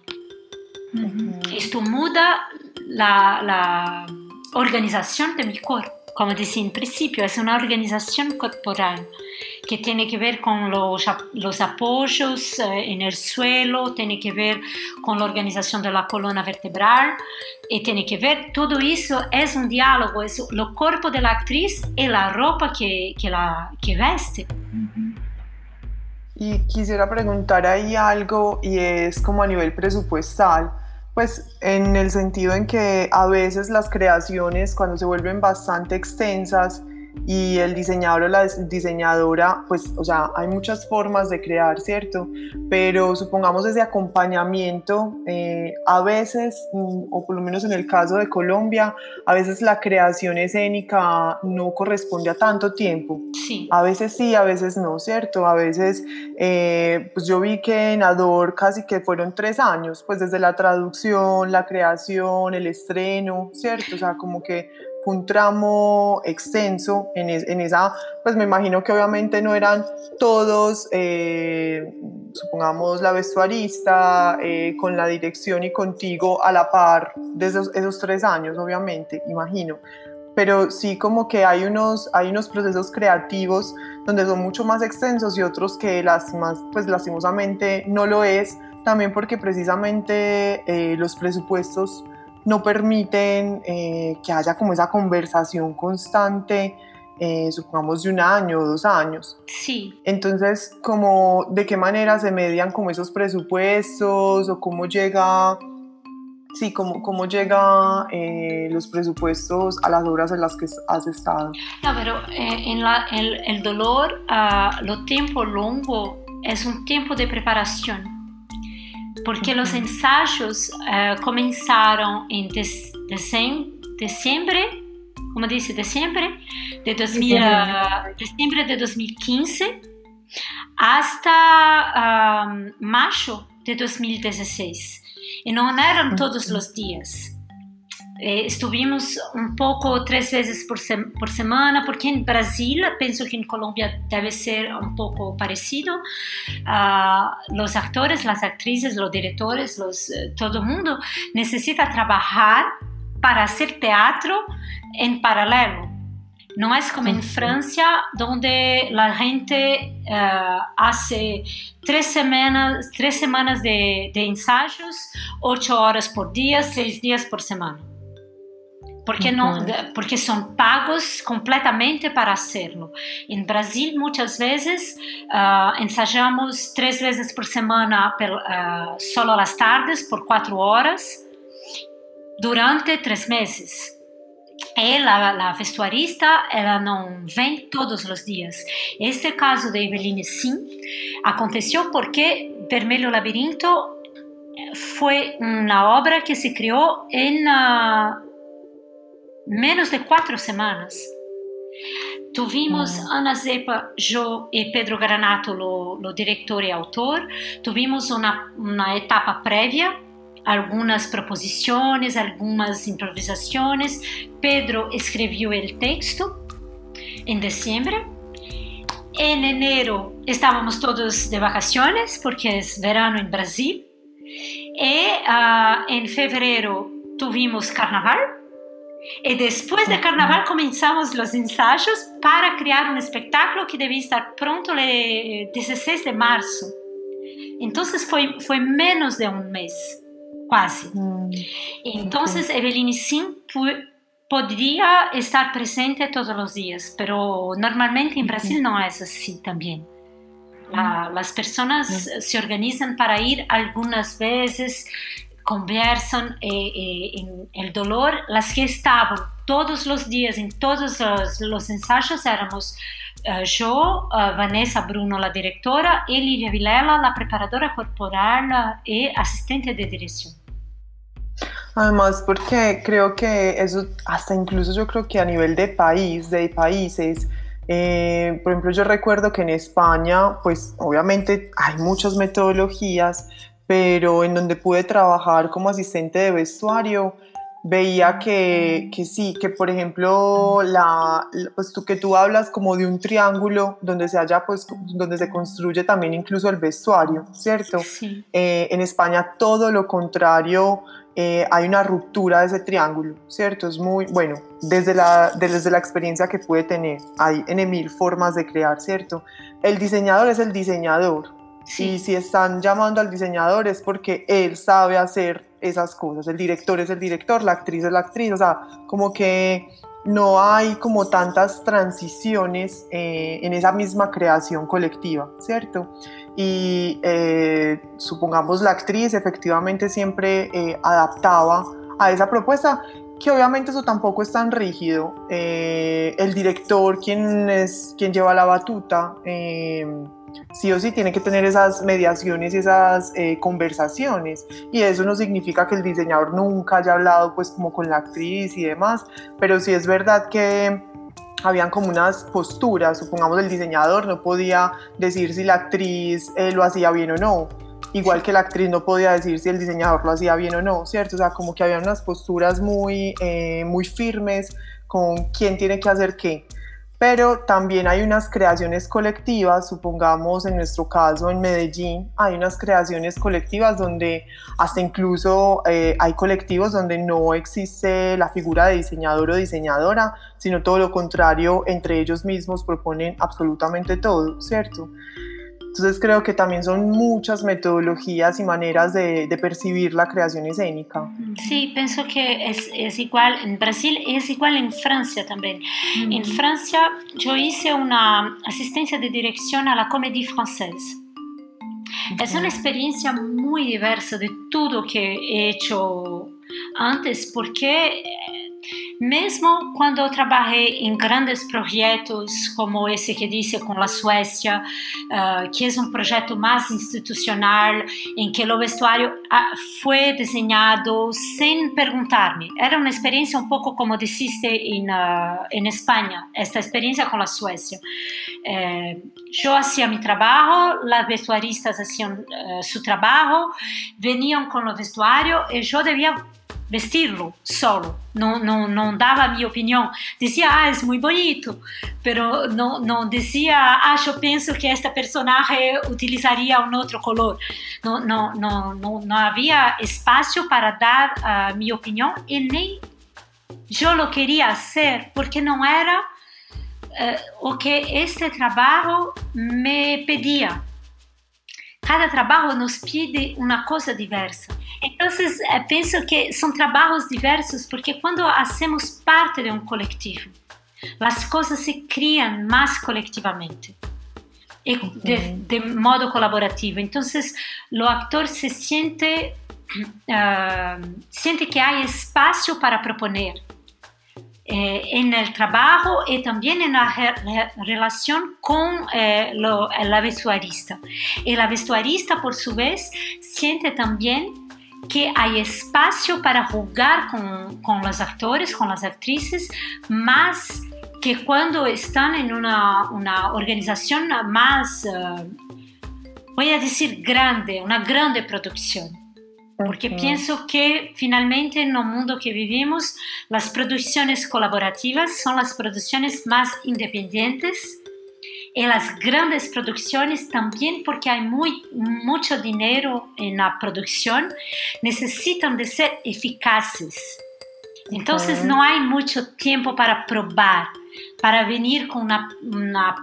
Esto muda la, la organización de mi cuerpo. Como decía en principio, es una organización corporal que tiene que ver con los, los apoyos eh, en el suelo, tiene que ver con la organización de la columna vertebral y tiene que ver, todo eso es un diálogo, es el cuerpo de la actriz y la ropa que, que, la, que veste. Y quisiera preguntar ahí algo y es como a nivel presupuestal, pues en el sentido en que a veces las creaciones cuando se vuelven bastante extensas y el diseñador o la diseñadora, pues, o sea, hay muchas formas de crear, ¿cierto? Pero supongamos ese acompañamiento, eh, a veces, mm, o por lo menos en el caso de Colombia, a veces la creación escénica no corresponde a tanto tiempo. Sí. A veces sí, a veces no, ¿cierto? A veces, eh, pues yo vi que en Ador casi que fueron tres años, pues desde la traducción, la creación, el estreno, ¿cierto? O sea, como que un tramo extenso en, esa, pues me imagino que obviamente no eran todos, eh, supongamos la vestuarista, eh, con la dirección y contigo a la par de esos, tres años, obviamente, imagino. Pero sí como que hay unos, hay unos procesos creativos donde son mucho más extensos y otros que lastimas, pues lastimosamente no lo es, también porque precisamente eh, los presupuestos no permiten eh, que haya como esa conversación constante, eh, supongamos de un año o dos años. Sí. Entonces, como, ¿de qué manera se median como esos presupuestos o cómo llega, sí, cómo, cómo llega eh, los presupuestos a las obras en las que has estado? No, pero en la, el, el, dolor, uh, lo tiempo longo es un tiempo de preparación porque os ensaios uh, começaram em dezembro, como disse, dezembro de, 2000, uh, dezembro de 2015 hasta uh, maio de 2016. E não eram todos os dias. Eh, estuvimos um pouco três vezes por, se por, semana, porque em Brasil, penso que em Colômbia deve ser um pouco parecido. Uh, os atores, as atrizes, os diretores, los, eh, todo mundo necessita trabalhar para fazer teatro em paralelo. Não é como em França, onde a gente uh, hace três semanas, três semanas de, de ensaios, oito horas por dia, seis dias por semana porque, não, porque são pagos completamente para hacerlo. Em Brasil, muitas vezes, uh, ensaiamos três vezes por semana, per, uh, solo às tardes, por quatro horas, durante três meses. Ela, a vestuarista, ela não vem todos os dias. Este caso de Eveline, sim, aconteceu porque Vermelho Labirinto foi uma obra que se criou em uh, menos de cuatro semanas. Tuvimos mm. Ana Zepa, yo y Pedro Granato, lo, lo director y autor. Tuvimos una, una etapa previa algunas proposiciones, algunas improvisaciones. Pedro escribió el texto en diciembre. En enero estábamos todos de vacaciones porque es verano en Brasil. Y uh, en febrero tuvimos carnaval. Y después de carnaval comenzamos los ensayos para crear un espectáculo que debía estar pronto el 16 de marzo. Entonces fue, fue menos de un mes quase. Hum, então, okay. Eveline sim poderia estar presente todos os dias, mas normalmente em Brasil não é assim também. as pessoas se organizam para ir algumas vezes, conversam e, e, o dolor, as que estavam todos os dias em todos os, os ensaios éramos uh, yo, uh, Vanessa Bruno, la directora, y Livia Vilela, la preparadora corporal y asistente de dirección. Además, porque creo que eso, hasta incluso yo creo que a nivel de país, de países, eh, por ejemplo, yo recuerdo que en España, pues obviamente hay muchas metodologías, pero en donde pude trabajar como asistente de vestuario, veía que, que, sí, que por ejemplo, la, pues tú, que tú hablas como de un triángulo donde se haya, pues, donde se construye también incluso el vestuario, ¿cierto? Eh, en España todo lo contrario, eh, hay una ruptura de ese triángulo, ¿cierto? Es muy, bueno, desde la, desde la experiencia que pude tener, hay en mil formas de crear, ¿cierto? El diseñador es el diseñador, y si están llamando al diseñador es porque él sabe hacer esas cosas. El director es el director, la actriz es la actriz. O sea, como que no hay como tantas transiciones eh, en esa misma creación colectiva, ¿cierto? Y eh, supongamos la actriz efectivamente siempre eh, adaptaba a esa propuesta, que obviamente eso tampoco es tan rígido. el director, quien, es, quien lleva la batuta, sí o sí tiene que tener esas mediaciones y esas eh, conversaciones. Y eso no significa que el diseñador nunca haya hablado pues como con la actriz y demás, pero sí es verdad que habían como unas posturas, supongamos el diseñador no podía decir si la actriz eh, lo hacía bien o no, igual que la actriz no podía decir si el diseñador lo hacía bien o no, ¿cierto? O sea, como que había unas posturas muy, eh, muy firmes con quién tiene que hacer qué pero también hay unas creaciones colectivas, supongamos en nuestro caso en Medellín, hay unas creaciones colectivas donde hasta incluso eh, hay colectivos donde no existe la figura de diseñador o diseñadora, sino todo lo contrario, entre ellos mismos proponen absolutamente todo, ¿cierto? Entonces creo que también son muchas metodologías y maneras de, percibir la creación escénica. Sí, pienso que es, igual en Brasil y es igual en Francia también. En Francia yo hice una asistencia de dirección a la comédie française. Es una experiencia muy diversa de todo que he hecho antes porque Mesmo quando eu trabalhei em grandes projetos como esse que disse com a Suécia, uh, que é um projeto mais institucional, em que o vestuário uh, foi desenhado sem perguntar-me. Era uma experiência um pouco como disseste em, uh, em Espanha, esta experiência com a Suécia. Eh, eu fazia meu trabalho, os vestuaristas faziam uh, seu trabalho, veniam com o vestuário e eu devia vestirlo solo, no, no, no, daba mi opinión. Decía, ah, es muy bonito, pero no, no decía, ah, yo pienso que este personaje utilizaría un otro color. No, no, no, no, no había espacio para dar uh, mi opinión y ni yo lo quería hacer porque no era uh, o que este trabajo me pedía. Cada trabalho nos pede uma coisa diversa. Então, penso que são trabalhos diversos porque quando hacemos parte de um coletivo, as coisas se criam mais coletivamente e de, de modo colaborativo. Então, o actor se sente, uh, sente que há espaço para proponer eh, en el trabajo y también en la re relación con eh, la vestuarista. Y la vestuarista, por su vez, siente también que hay espacio para jugar con, los actores, con las actrices, más que cuando están en una, organización más, uh, voy a decir grande, una grande producción. Porque pienso que finalmente en el mundo que vivimos, las producciones colaborativas son las producciones más independientes y las grandes producciones también porque hay muy, mucho dinero en la producción, necesitan de ser eficaces. Entonces no hay mucho tiempo para probar, para venir con una, una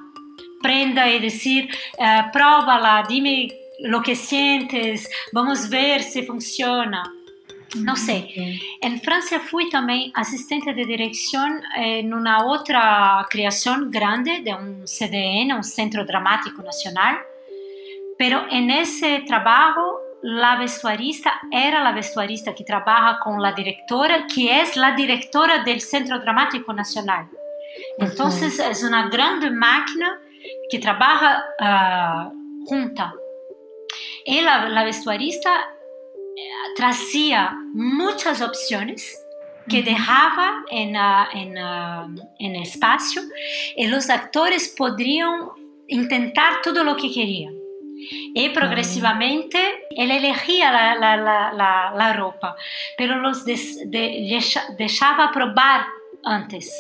prenda y decir, uh, próbala, dime lo que sientes, vamos ver si funciona. No sé. En Francia fui también asistente de dirección en una otra creación grande de un CDN, un Centro Dramático Nacional, pero en ese trabajo la vestuarista era la vestuarista que trabaja con la directora, que es la directora del Centro Dramático Nacional. Entonces es una grande máquina que trabaja uh, junta. Y la, la vestuarista traía muchas opciones que dejaba en, uh, en, uh, en, espacio y los actores podrían intentar todo lo que querían. Y progresivamente él elegía la, la, la, la ropa, pero los des, de, dejaba probar antes.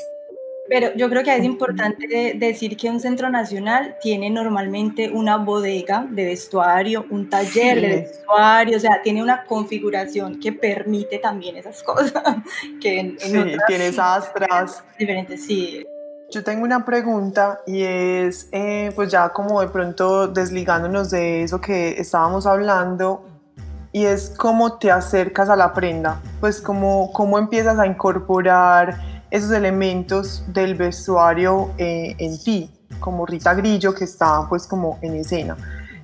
Pero yo creo que es importante decir que un centro nacional tiene normalmente una bodega de vestuario, un taller sí. de vestuario, o sea, tiene una configuración que permite también esas cosas. Que en, en sí, otras, tiene astras. Diferentes, sí. Yo tengo una pregunta y es, eh, pues ya como de pronto desligándonos de eso que estábamos hablando, y es cómo te acercas a la prenda, pues cómo, cómo empiezas a incorporar esos elementos del vestuario eh, en ti, como Rita Grillo que está pues como en escena.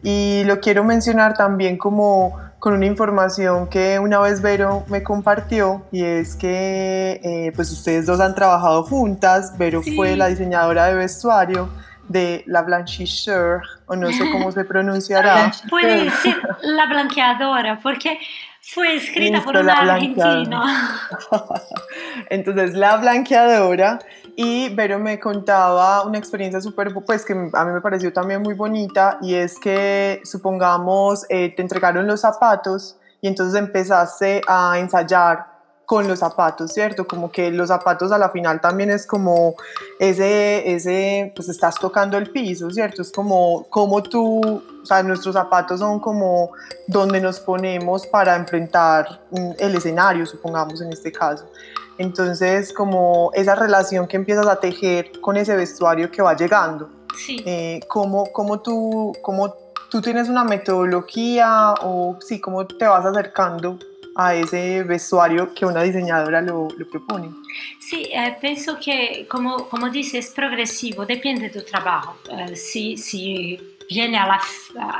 Y lo quiero mencionar también como con una información que una vez Vero me compartió y es que eh, pues ustedes dos han trabajado juntas, Vero sí. fue la diseñadora de vestuario de la blanchisseur, o no sé cómo se pronunciará. Puede decir la blanqueadora, porque fue escrita Listo, por una argentina. Entonces, la blanqueadora. Y Vero me contaba una experiencia súper, pues que a mí me pareció también muy bonita, y es que, supongamos, eh, te entregaron los zapatos y entonces empezaste a ensayar con los zapatos, ¿cierto? Como que los zapatos a la final también es como ese, ese, pues estás tocando el piso, ¿cierto? Es como, como tú, o sea, nuestros zapatos son como donde nos ponemos para enfrentar el escenario, supongamos en este caso. Entonces, como esa relación que empiezas a tejer con ese vestuario que va llegando. Sí. Eh, ¿cómo, cómo, tú, ¿Cómo tú tienes una metodología o sí, cómo te vas acercando a ese vestuario que una diseñadora lo, lo propone. Sí, eh, pienso que, como, como dices, es progresivo, depende de tu trabajo. Eh, si, si viene a la,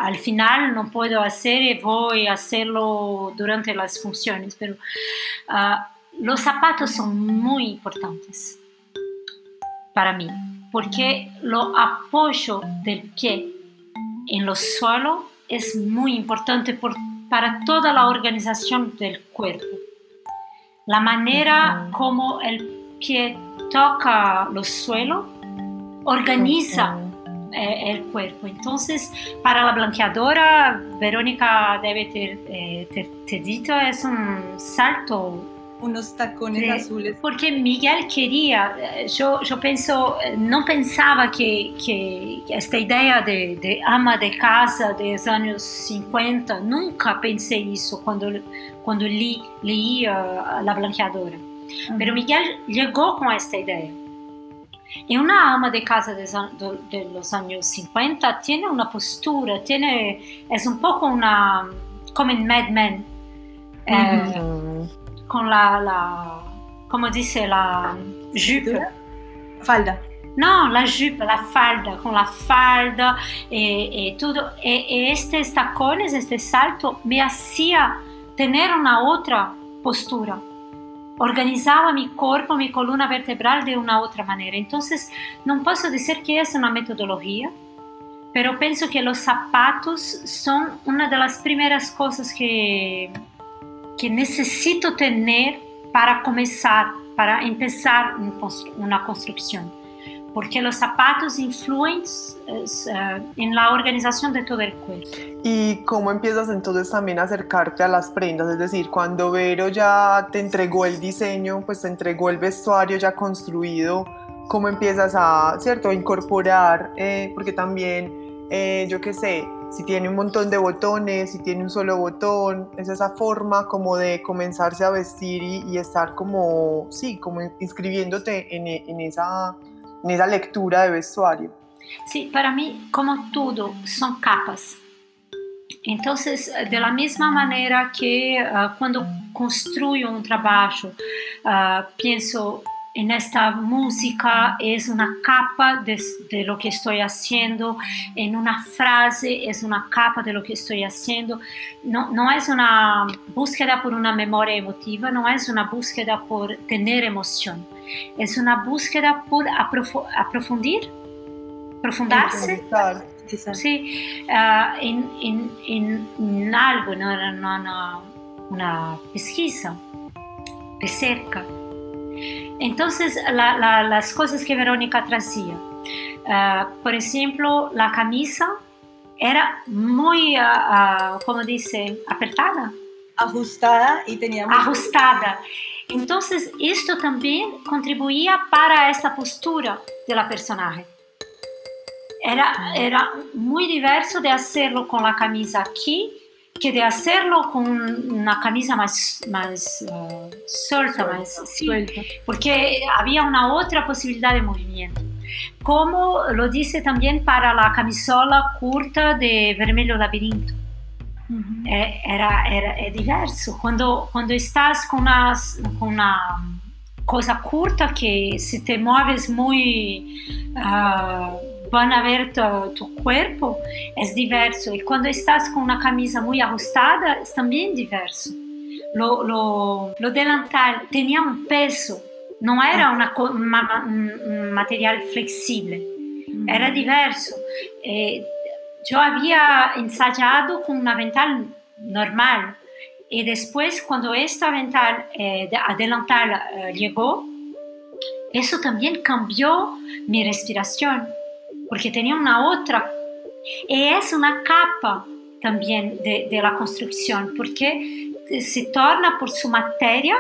al final, no puedo hacer y voy a hacerlo durante las funciones, pero uh, los zapatos son muy importantes para mí, porque lo apoyo del pie en los suelo es muy importante por para toda la organización del cuerpo. La manera como el pie toca los suelos organiza eh, el cuerpo. Entonces, para la blanqueadora, Verónica debe ter, eh, dicho, es un salto unos tacones sí, azules. Porque Miguel quería, eh, yo, yo pienso, no pensaba que, que esta idea de, de, ama de casa de los años 50, nunca pensé eso cuando, cuando leí, leí uh, La Blanqueadora. Uh -huh. Pero Miguel llegó con esta idea. Y una ama de casa de, de, los años 50 tiene una postura, tiene, es un poco una, como en Mad Men. Uh -huh. eh, con la, la como dice, la jupe. Falda. No, la jupe, la falda, con la falda y, y todo. Y, y estos tacones, este salto me hacía tener una otra postura. Organizaba mi cuerpo, mi columna vertebral de una otra manera. Entonces, no puedo decir que es una metodología, pero pienso que los zapatos son una de las primeras cosas que que necesito tener para comenzar, para empezar una construcción. porque los zapatos influyen uh, en la organización de todo el cuerpo. ¿Y cómo empiezas entonces también a acercarte a las prendas? Es decir, cuando Vero ya te entregó el diseño, pues te entregó el vestuario ya construido, ¿cómo empiezas a, cierto, incorporar? Eh, porque también, eh, yo qué sé, si tiene un montón de botones, si tiene un solo botón, es esa forma como de comenzarse a vestir y, estar como, sí, como inscribiéndote en, en, esa, en esa lectura de vestuario. Sí, para mí, como todo, son capas. Entonces, de la misma manera que uh, cuando construyo un trabajo, uh, pienso en esta música es una capa de, lo que estoy haciendo, en una frase es una capa de lo que estoy haciendo. No, no es una búsqueda por una memoria emotiva, no es una búsqueda por tener emoción, es una búsqueda por aprofundir, profundarse. Sí, uh, en, en, en, algo, en una, una pesquisa de cerca. Entonces, las cosas que Verónica traía, uh, por ejemplo, la camisa era muy, uh, como dice, apretada. Ajustada y tenía... Ajustada. Entonces, esto también contribuía para esta postura de la personaje. Era, era muy diverso de hacerlo con la camisa aquí que de hacerlo con una camisa más, más uh, suelta, más, sí, porque había una otra posibilidad de movimiento. Como lo dice también para la camisola curta de Vermelho Labirinto. Uh -huh. eh, era, era, è diverso. Quando, quando estás con una, con una cosa curta que si te mueves muy... Uh, van a ver tu, tu, cuerpo, es diverso. Y cuando estás con una camisa muy ajustada, es también diverso. Lo, lo, lo delantal tenía un peso, no era una, una, un material flexible, era diverso. Eh, yo había ensayado con un avental normal y después cuando este avental eh, delantal eh, llegó, eso también cambió mi respiración porque tenía una otra. Y es una capa también de, de la construcción, porque se torna por su materia,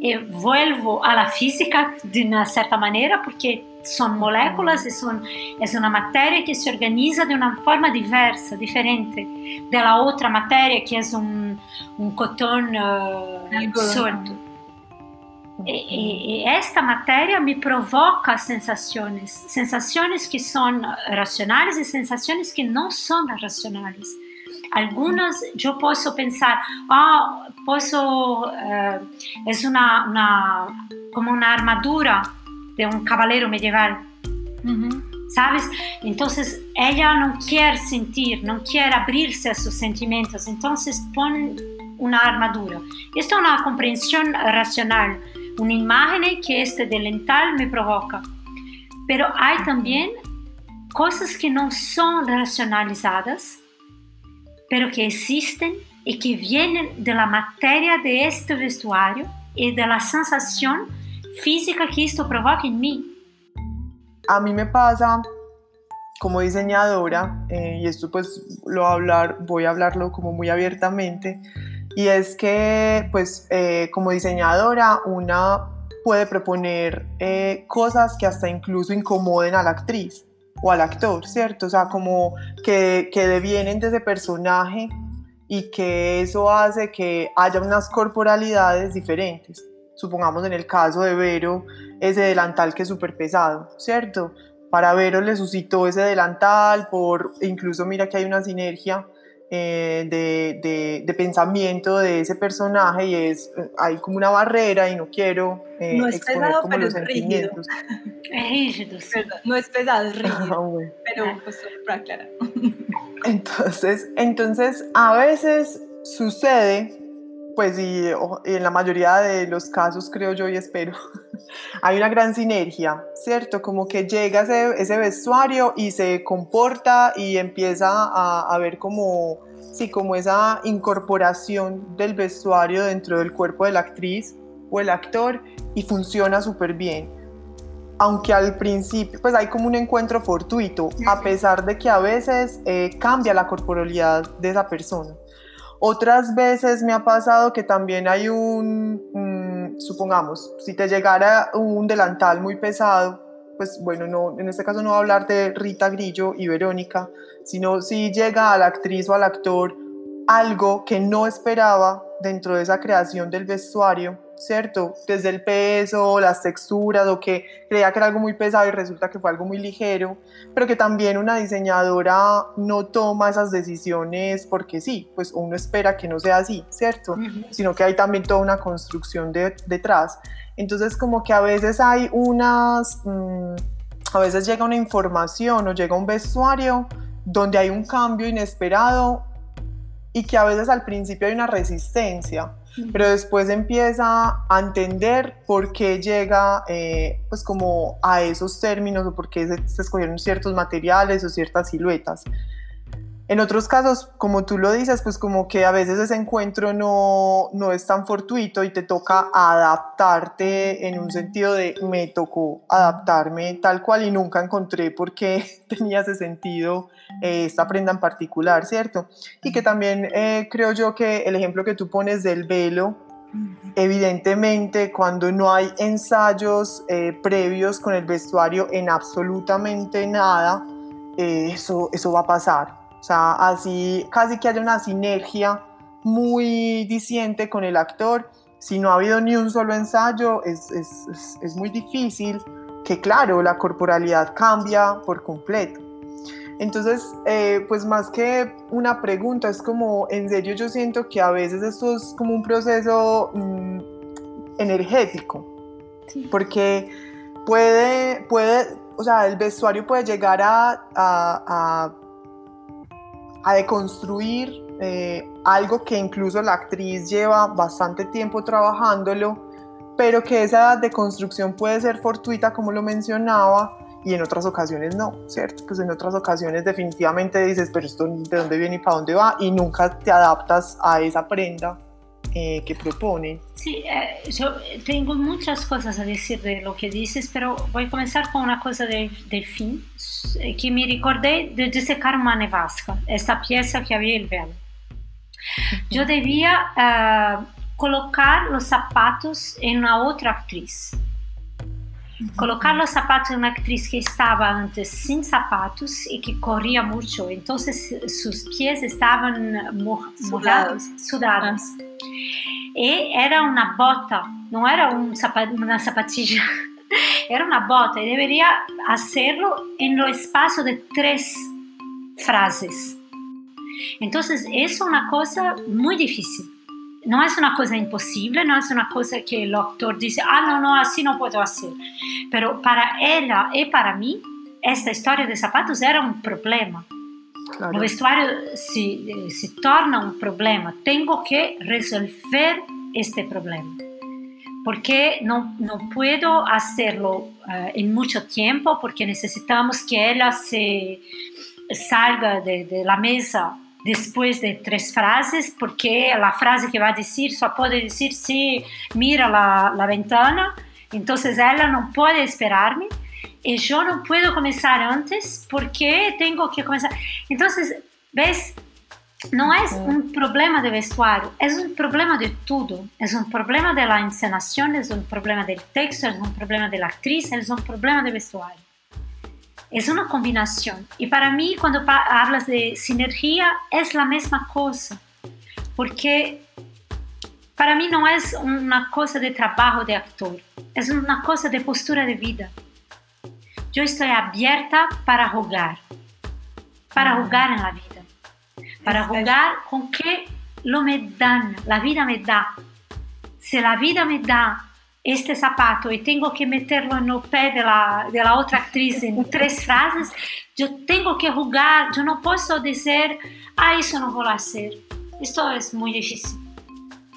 y vuelvo a la física de una cierta manera, porque son moléculas y son, es una materia que se organiza de una forma diversa, diferente de la otra materia que es un, un cotón uh, suelto. E, e, esta matéria me provoca sensações, sensações que são racionais e sensações que não são racionais. Algumas eu posso pensar, ah, oh, posso, uh, é uma, uma, como uma armadura de um cavaleiro medieval. Uhum. ¿Sabes? Entonces ella no quiere sentir, no quiere abrirse a sus sentimientos, entonces pone una armadura. Esto es una comprensión racional, una imagen que este delantal me provoca. Pero hay también cosas que no son racionalizadas, pero que existen y que vienen de la materia de este vestuario y de la sensación física que esto provoca en mí. A mí me pasa como diseñadora, eh, y esto pues lo hablar, voy a hablarlo como muy abiertamente, y es que, pues, eh, como diseñadora, una puede proponer eh, cosas que hasta incluso incomoden a la actriz o al actor, ¿cierto? O sea, como que, que devienen de ese personaje y que eso hace que haya unas corporalidades diferentes. Supongamos en el caso de Vero, ese delantal que es súper pesado, ¿cierto? Para Vero le suscitó ese delantal, por incluso mira que hay una sinergia eh, de, de, pensamiento de ese personaje y es, hay como una barrera y no quiero eh, no es pesado, como los sentimientos. no es pesado, es rígido, ah, pero pues para aclarar. Entonces, entonces, a veces sucede pues y, en la mayoría de los casos creo yo y espero, hay una gran sinergia, ¿cierto? Como que llega ese, ese vestuario y se comporta y empieza a, a, ver como, sí, como esa incorporación del vestuario dentro del cuerpo de la actriz o el actor y funciona súper bien. aunque al principio pues hay como un encuentro fortuito, a pesar de que a veces eh, cambia la corporalidad de esa persona. Otras veces me ha pasado que también hay un, supongamos, si te llegara un delantal muy pesado, pues bueno, no, en este caso no voy a hablar de Rita Grillo y Verónica, sino si llega a la actriz o al actor algo que no esperaba dentro de esa creación del vestuario, ¿cierto? Desde el peso, las texturas, o que creía que era algo muy pesado y resulta que fue algo muy ligero, pero que también una diseñadora no toma esas decisiones porque sí, pues uno espera que no sea así, ¿cierto? Sino que hay también toda una construcción detrás. Entonces como que a veces hay unas, mm, a veces llega una información o llega un vestuario donde hay un cambio inesperado y que a veces al principio hay una resistencia, pero después empieza a entender por qué llega eh, pues como a esos términos o por qué se, escogieron ciertos materiales o ciertas siluetas. En otros casos, como tú lo dices, pues como que a veces ese encuentro no, no es tan fortuito y te toca adaptarte en un sentido de me tocó adaptarme tal cual y nunca encontré por qué tenía ese sentido eh, esta prenda en particular, ¿cierto? Y que también eh, creo yo que el ejemplo que tú pones del velo, evidentemente cuando no hay ensayos eh, previos con el vestuario en absolutamente nada, eso, eso va a pasar o sea, así casi que haya una sinergia muy diciente con el actor. Si no ha habido ni un solo ensayo, es, es, es muy difícil que, claro, la corporalidad cambia por completo. Entonces, eh, pues más que una pregunta, es como, en serio yo siento que a veces esto es como un proceso mm, energético, porque puede, puede, o sea, el vestuario puede llegar a, a a deconstruir eh, algo que incluso la actriz lleva bastante tiempo trabajándolo, pero que esa deconstrucción puede ser fortuita, como lo mencionaba, y en otras ocasiones no, ¿cierto? Pues en otras ocasiones definitivamente dices, pero esto de dónde viene y para dónde va, y nunca te adaptas a esa prenda eh, que propone. Sí, eh, yo tengo muchas cosas a decir de lo que dices, pero voy a comenzar con una cosa del de fin, eh, que me recordé de Dissecar una nevasca, esta pieza que había el velo. Yo debía uh, colocar los zapatos en una otra actriz. Colocar los zapatos en una actriz que estaba antes sin zapatos y que corría mucho, entonces sus pies estaban mojados, sudados. Ah. E era una bota, não era um uma sapatilha, era uma bota e deveria hacerlo en lo espacio de tres frases. Então, isso é uma coisa muito difícil. Não é uma coisa impossível, não é uma coisa que o autor diz, ah, não, não, assim não posso fazer. Mas para ela e para mim, esta história de sapatos era um problema. Claro. O vestuario se, se torna un problema. Tengo que resolver este problema. Porque no, no puedo hacerlo uh, en mucho tiempo, porque necesitamos que ella se salga de, de, la mesa después de tres frases, porque la frase que va a decir solo puede decir si mira la, la ventana, entonces ella no puede esperarme y yo no puedo comenzar antes porque tengo que comenzar. Entonces, ¿ves? No es un problema de vestuario, es un problema de todo. Es un problema de la encenación, es un problema del texto, es un problema de la actriz, es un problema de vestuario. Es una combinación. Y para mí, cuando hablas de sinergia, es la misma cosa. Porque para mí no es una cosa de trabajo de actor, es una cosa de postura de vida. Yo estoy abierta para jugar, para ah. jugar en la vida, para jugar con que lo me dan, la vida me da. Si la vida me da este zapato y tengo que meterlo en el pie de otra actriz en tres frases, yo tengo que jugar, yo no puedo decir, ah, no voy a hacer. Esto es muy difícil.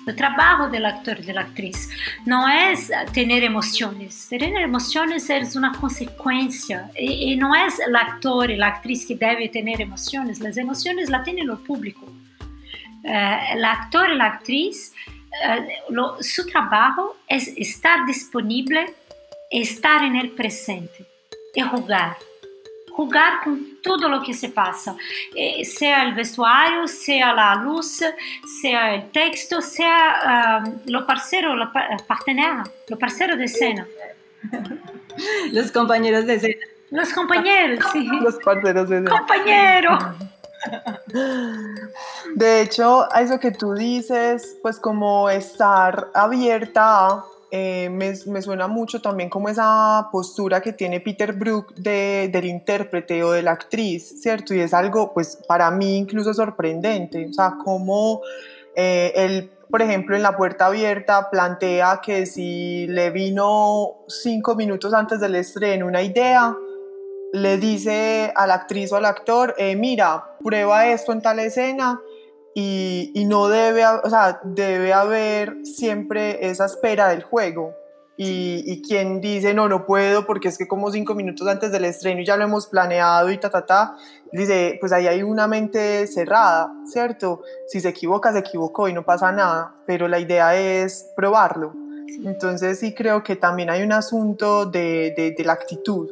El trabajo del actor y de la actriz no es tener emociones. Tener emociones es una consecuencia y, no es el actor y la actriz que debe tener emociones. Las emociones las tiene el público. Eh, el actor y la actriz, eh, su trabajo es estar disponible estar en el presente y jugar. Jugar con todo lo que se pasa, eh, sea el vestuario, sea la luz, sea el texto, sea uh, lo parcero, lo partenera, lo parcero de escena. Los compañeros de escena. Los compañeros, sí. Los parceros de escena. Compañero. De hecho, a eso que tú dices, pues como estar abierta eh, me, me, suena mucho también como esa postura que tiene Peter Brook de, del intérprete o de la actriz, ¿cierto? Y es algo, pues, para mí incluso sorprendente, o sea, como eh, él, por ejemplo, en La Puerta Abierta plantea que si le vino cinco minutos antes del estreno una idea, le dice a la actriz o al actor, eh, mira, prueba esto en tal escena y, no debe, o sea, debe haber siempre esa espera del juego. Y, y, quien dice, no, no puedo porque es que como cinco minutos antes del estreno y ya lo hemos planeado y ta, ta, ta, dice, pues ahí hay una mente cerrada, ¿cierto? Si se equivoca, se equivocó y no pasa nada, pero la idea es probarlo. Entonces sí creo que también hay un asunto de, de, de la actitud.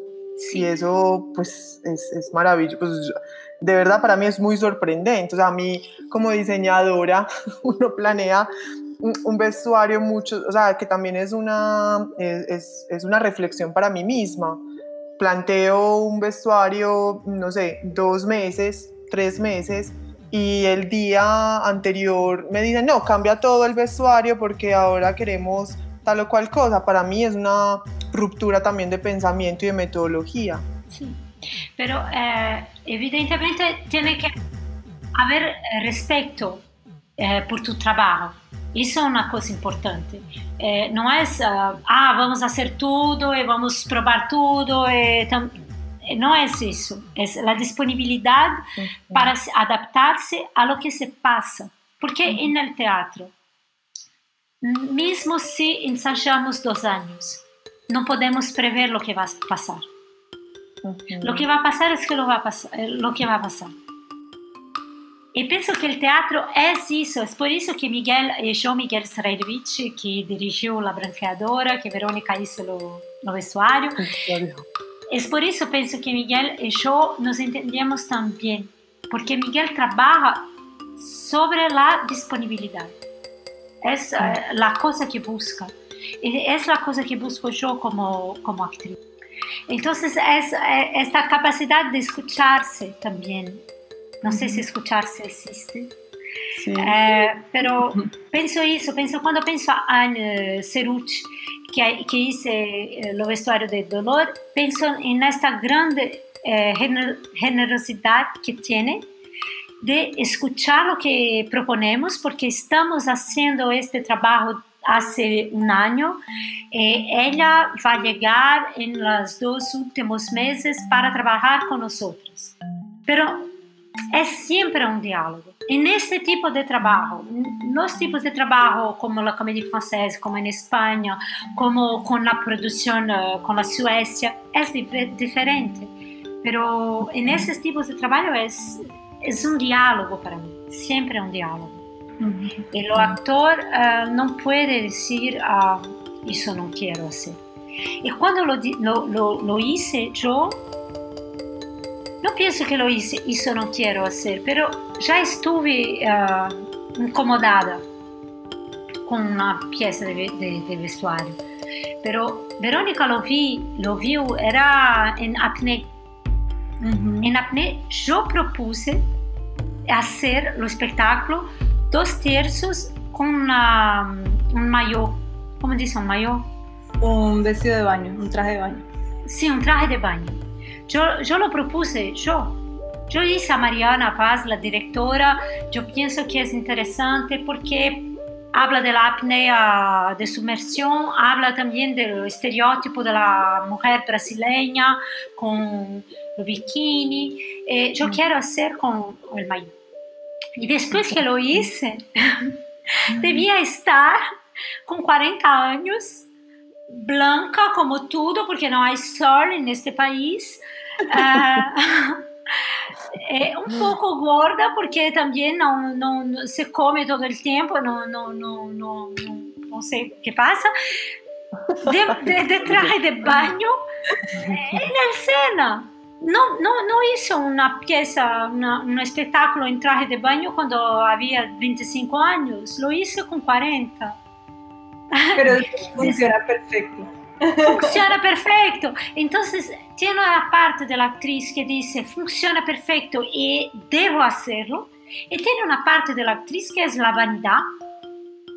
Y eso pues es, es maravilloso. Pues, de verdad para mí es muy sorprendente. O sea, a mí como diseñadora uno planea un, vestuario mucho, o sea, que también es una, es, es una reflexión para mí misma. Planteo un vestuario, no sé, dos meses, tres meses, y el día anterior me dicen, no, cambia todo el vestuario porque ahora queremos tal o cual cosa. Para mí es una ruptura también de pensamiento y de metodología. Pero eh, evidentemente tiene que haber eh, respeto eh, por tu trabajo. Eso es una cosa importante. Eh, no es, uh, ah, vamos a hacer todo y vamos a probar todo. Y no es eso. Es la disponibilidad uh -huh. para adaptarse a lo que se pasa. Porque uh en el teatro, mesmo si ensayamos dos años, no podemos prever lo que va a pasar. Lo que va a pasar es que lo, va a pasar, eh, lo que va a pasar. Y pienso que el teatro es eso, es por eso que Miguel, eh, yo, Miguel Sraidovich, que dirigió La Branqueadora, que Verónica hizo lo, lo vestuario, es por eso pienso que Miguel y yo nos entendemos tan bien, porque Miguel trabaja sobre la disponibilidad. Es uh, la cosa que busca. Es la cosa que busco yo como, como actriz. Entonces es esta capacidad de escucharse también. No sé si escucharse existe. Sí. Eh, pero pienso eso, pienso, cuando pienso a Anne Cerucci, que, que hice eh, lo vestuario de dolor, pienso en esta grande eh, generosidad que tiene de escuchar lo que proponemos, porque estamos haciendo este trabajo hace un año. Eh, ella va a llegar en los dos últimos meses para trabajar con nosotros. Pero es siempre un diálogo. En este tipo de trabajo, los tipos de trabajo como la comedia francesa, como en España, como con la producción uh, con la Suecia, es dif diferente. Pero en esos tipos de trabajo es, es un diálogo para mí, siempre un diálogo. El actor uh, no puede decir, uh, eso no quiero hacer. Y cuando lo, lo, lo, hice yo, no pienso que lo hice, eso no quiero hacer, pero ya estuve uh, incomodada con una pieza de, de, de, vestuario. Pero Verónica lo vi, lo vio, era en apnea. Uh -huh. En apnea yo propuse hacer el espectáculo dos tercios con una, un maillot. ¿Cómo dice un maillot? Un vestido de baño, un traje de baño. Sí, un traje de baño. Yo, yo lo propuse, yo. Yo hice a Mariana Paz, la directora, yo pienso que es interesante porque habla de la apnea de sumersión, habla también del estereotipo de la mujer brasileña con el bikini. Eh, yo mm. quiero hacer con el maillot. Y después que lo hice, debía estar con 40 años, blanca como todo, porque no hay sol en este país. Uh, un poco gorda porque también no, no, no, se come todo el tiempo, no, no, no, no, no sé qué pasa. de, de, traje de baño en el Sena. No, no, no hizo una pieza, un espectáculo en traje de baño cuando había 25 años, lo hizo con 40. Pero funciona perfecto. Funciona perfecto. Entonces, tiene una parte de la actriz que dice, funciona perfecto y debo hacerlo. Y tiene una parte de la actriz que es la vanidad,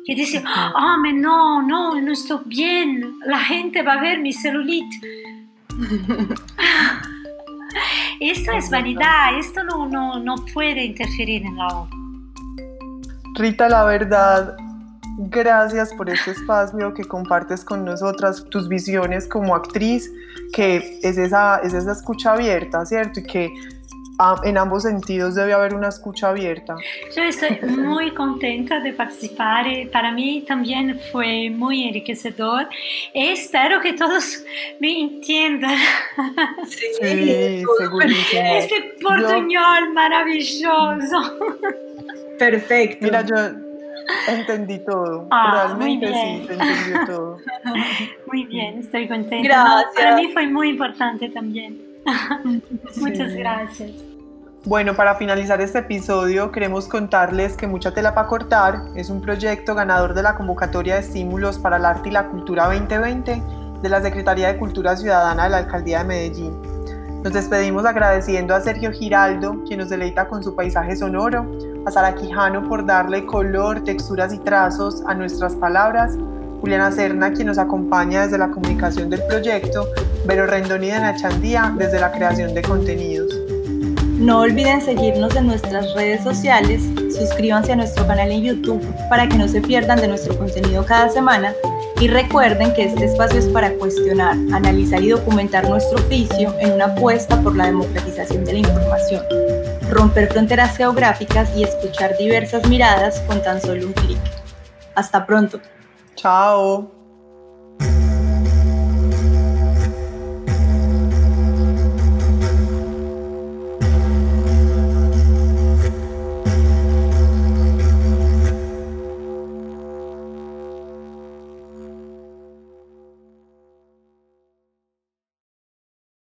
que dice, oh, me no, no, no estoy bien, la gente va a ver mi celulite. esto es vanidad, esto no, no, no puede interferir en la obra. Rita, la verdad, gracias por este espacio que compartes con nosotras, tus visiones como actriz, que es esa, es esa escucha abierta, ¿cierto? Y que en ambos sentidos debe haber una escucha abierta. Yo estoy muy contenta de participar. Eh, para mí también fue muy enriquecedor. espero que todos me entiendan. Sí, sí segurísimo. Este portuñol maravilloso. Perfecto. Mira, yo entendí todo. Ah, Realmente sí, entendí todo. Muy bien, estoy contenta. Gracias. Para mí fue muy importante también. Muchas gracias. Bueno, para finalizar este episodio queremos contarles que Mucha Tela para Cortar es un proyecto ganador de la convocatoria de estímulos para el arte y la cultura 2020 de la Secretaría de Cultura Ciudadana de la Alcaldía de Medellín. Nos despedimos agradeciendo a Sergio Giraldo, quien nos deleita con su paisaje sonoro, a Sara Quijano por darle color, texturas y trazos a nuestras palabras, Juliana Serna, quien nos acompaña desde la comunicación del proyecto, Vero Rendón y Dana Chandía desde la creación de contenidos. No olviden seguirnos en nuestras redes sociales, suscríbanse a nuestro canal en YouTube para que no se pierdan de nuestro contenido cada semana y recuerden que este espacio es para cuestionar, analizar y documentar nuestro oficio en una apuesta por la democratización de la información, romper fronteras geográficas y escuchar diversas miradas con tan solo un clic. Hasta pronto. Ciao!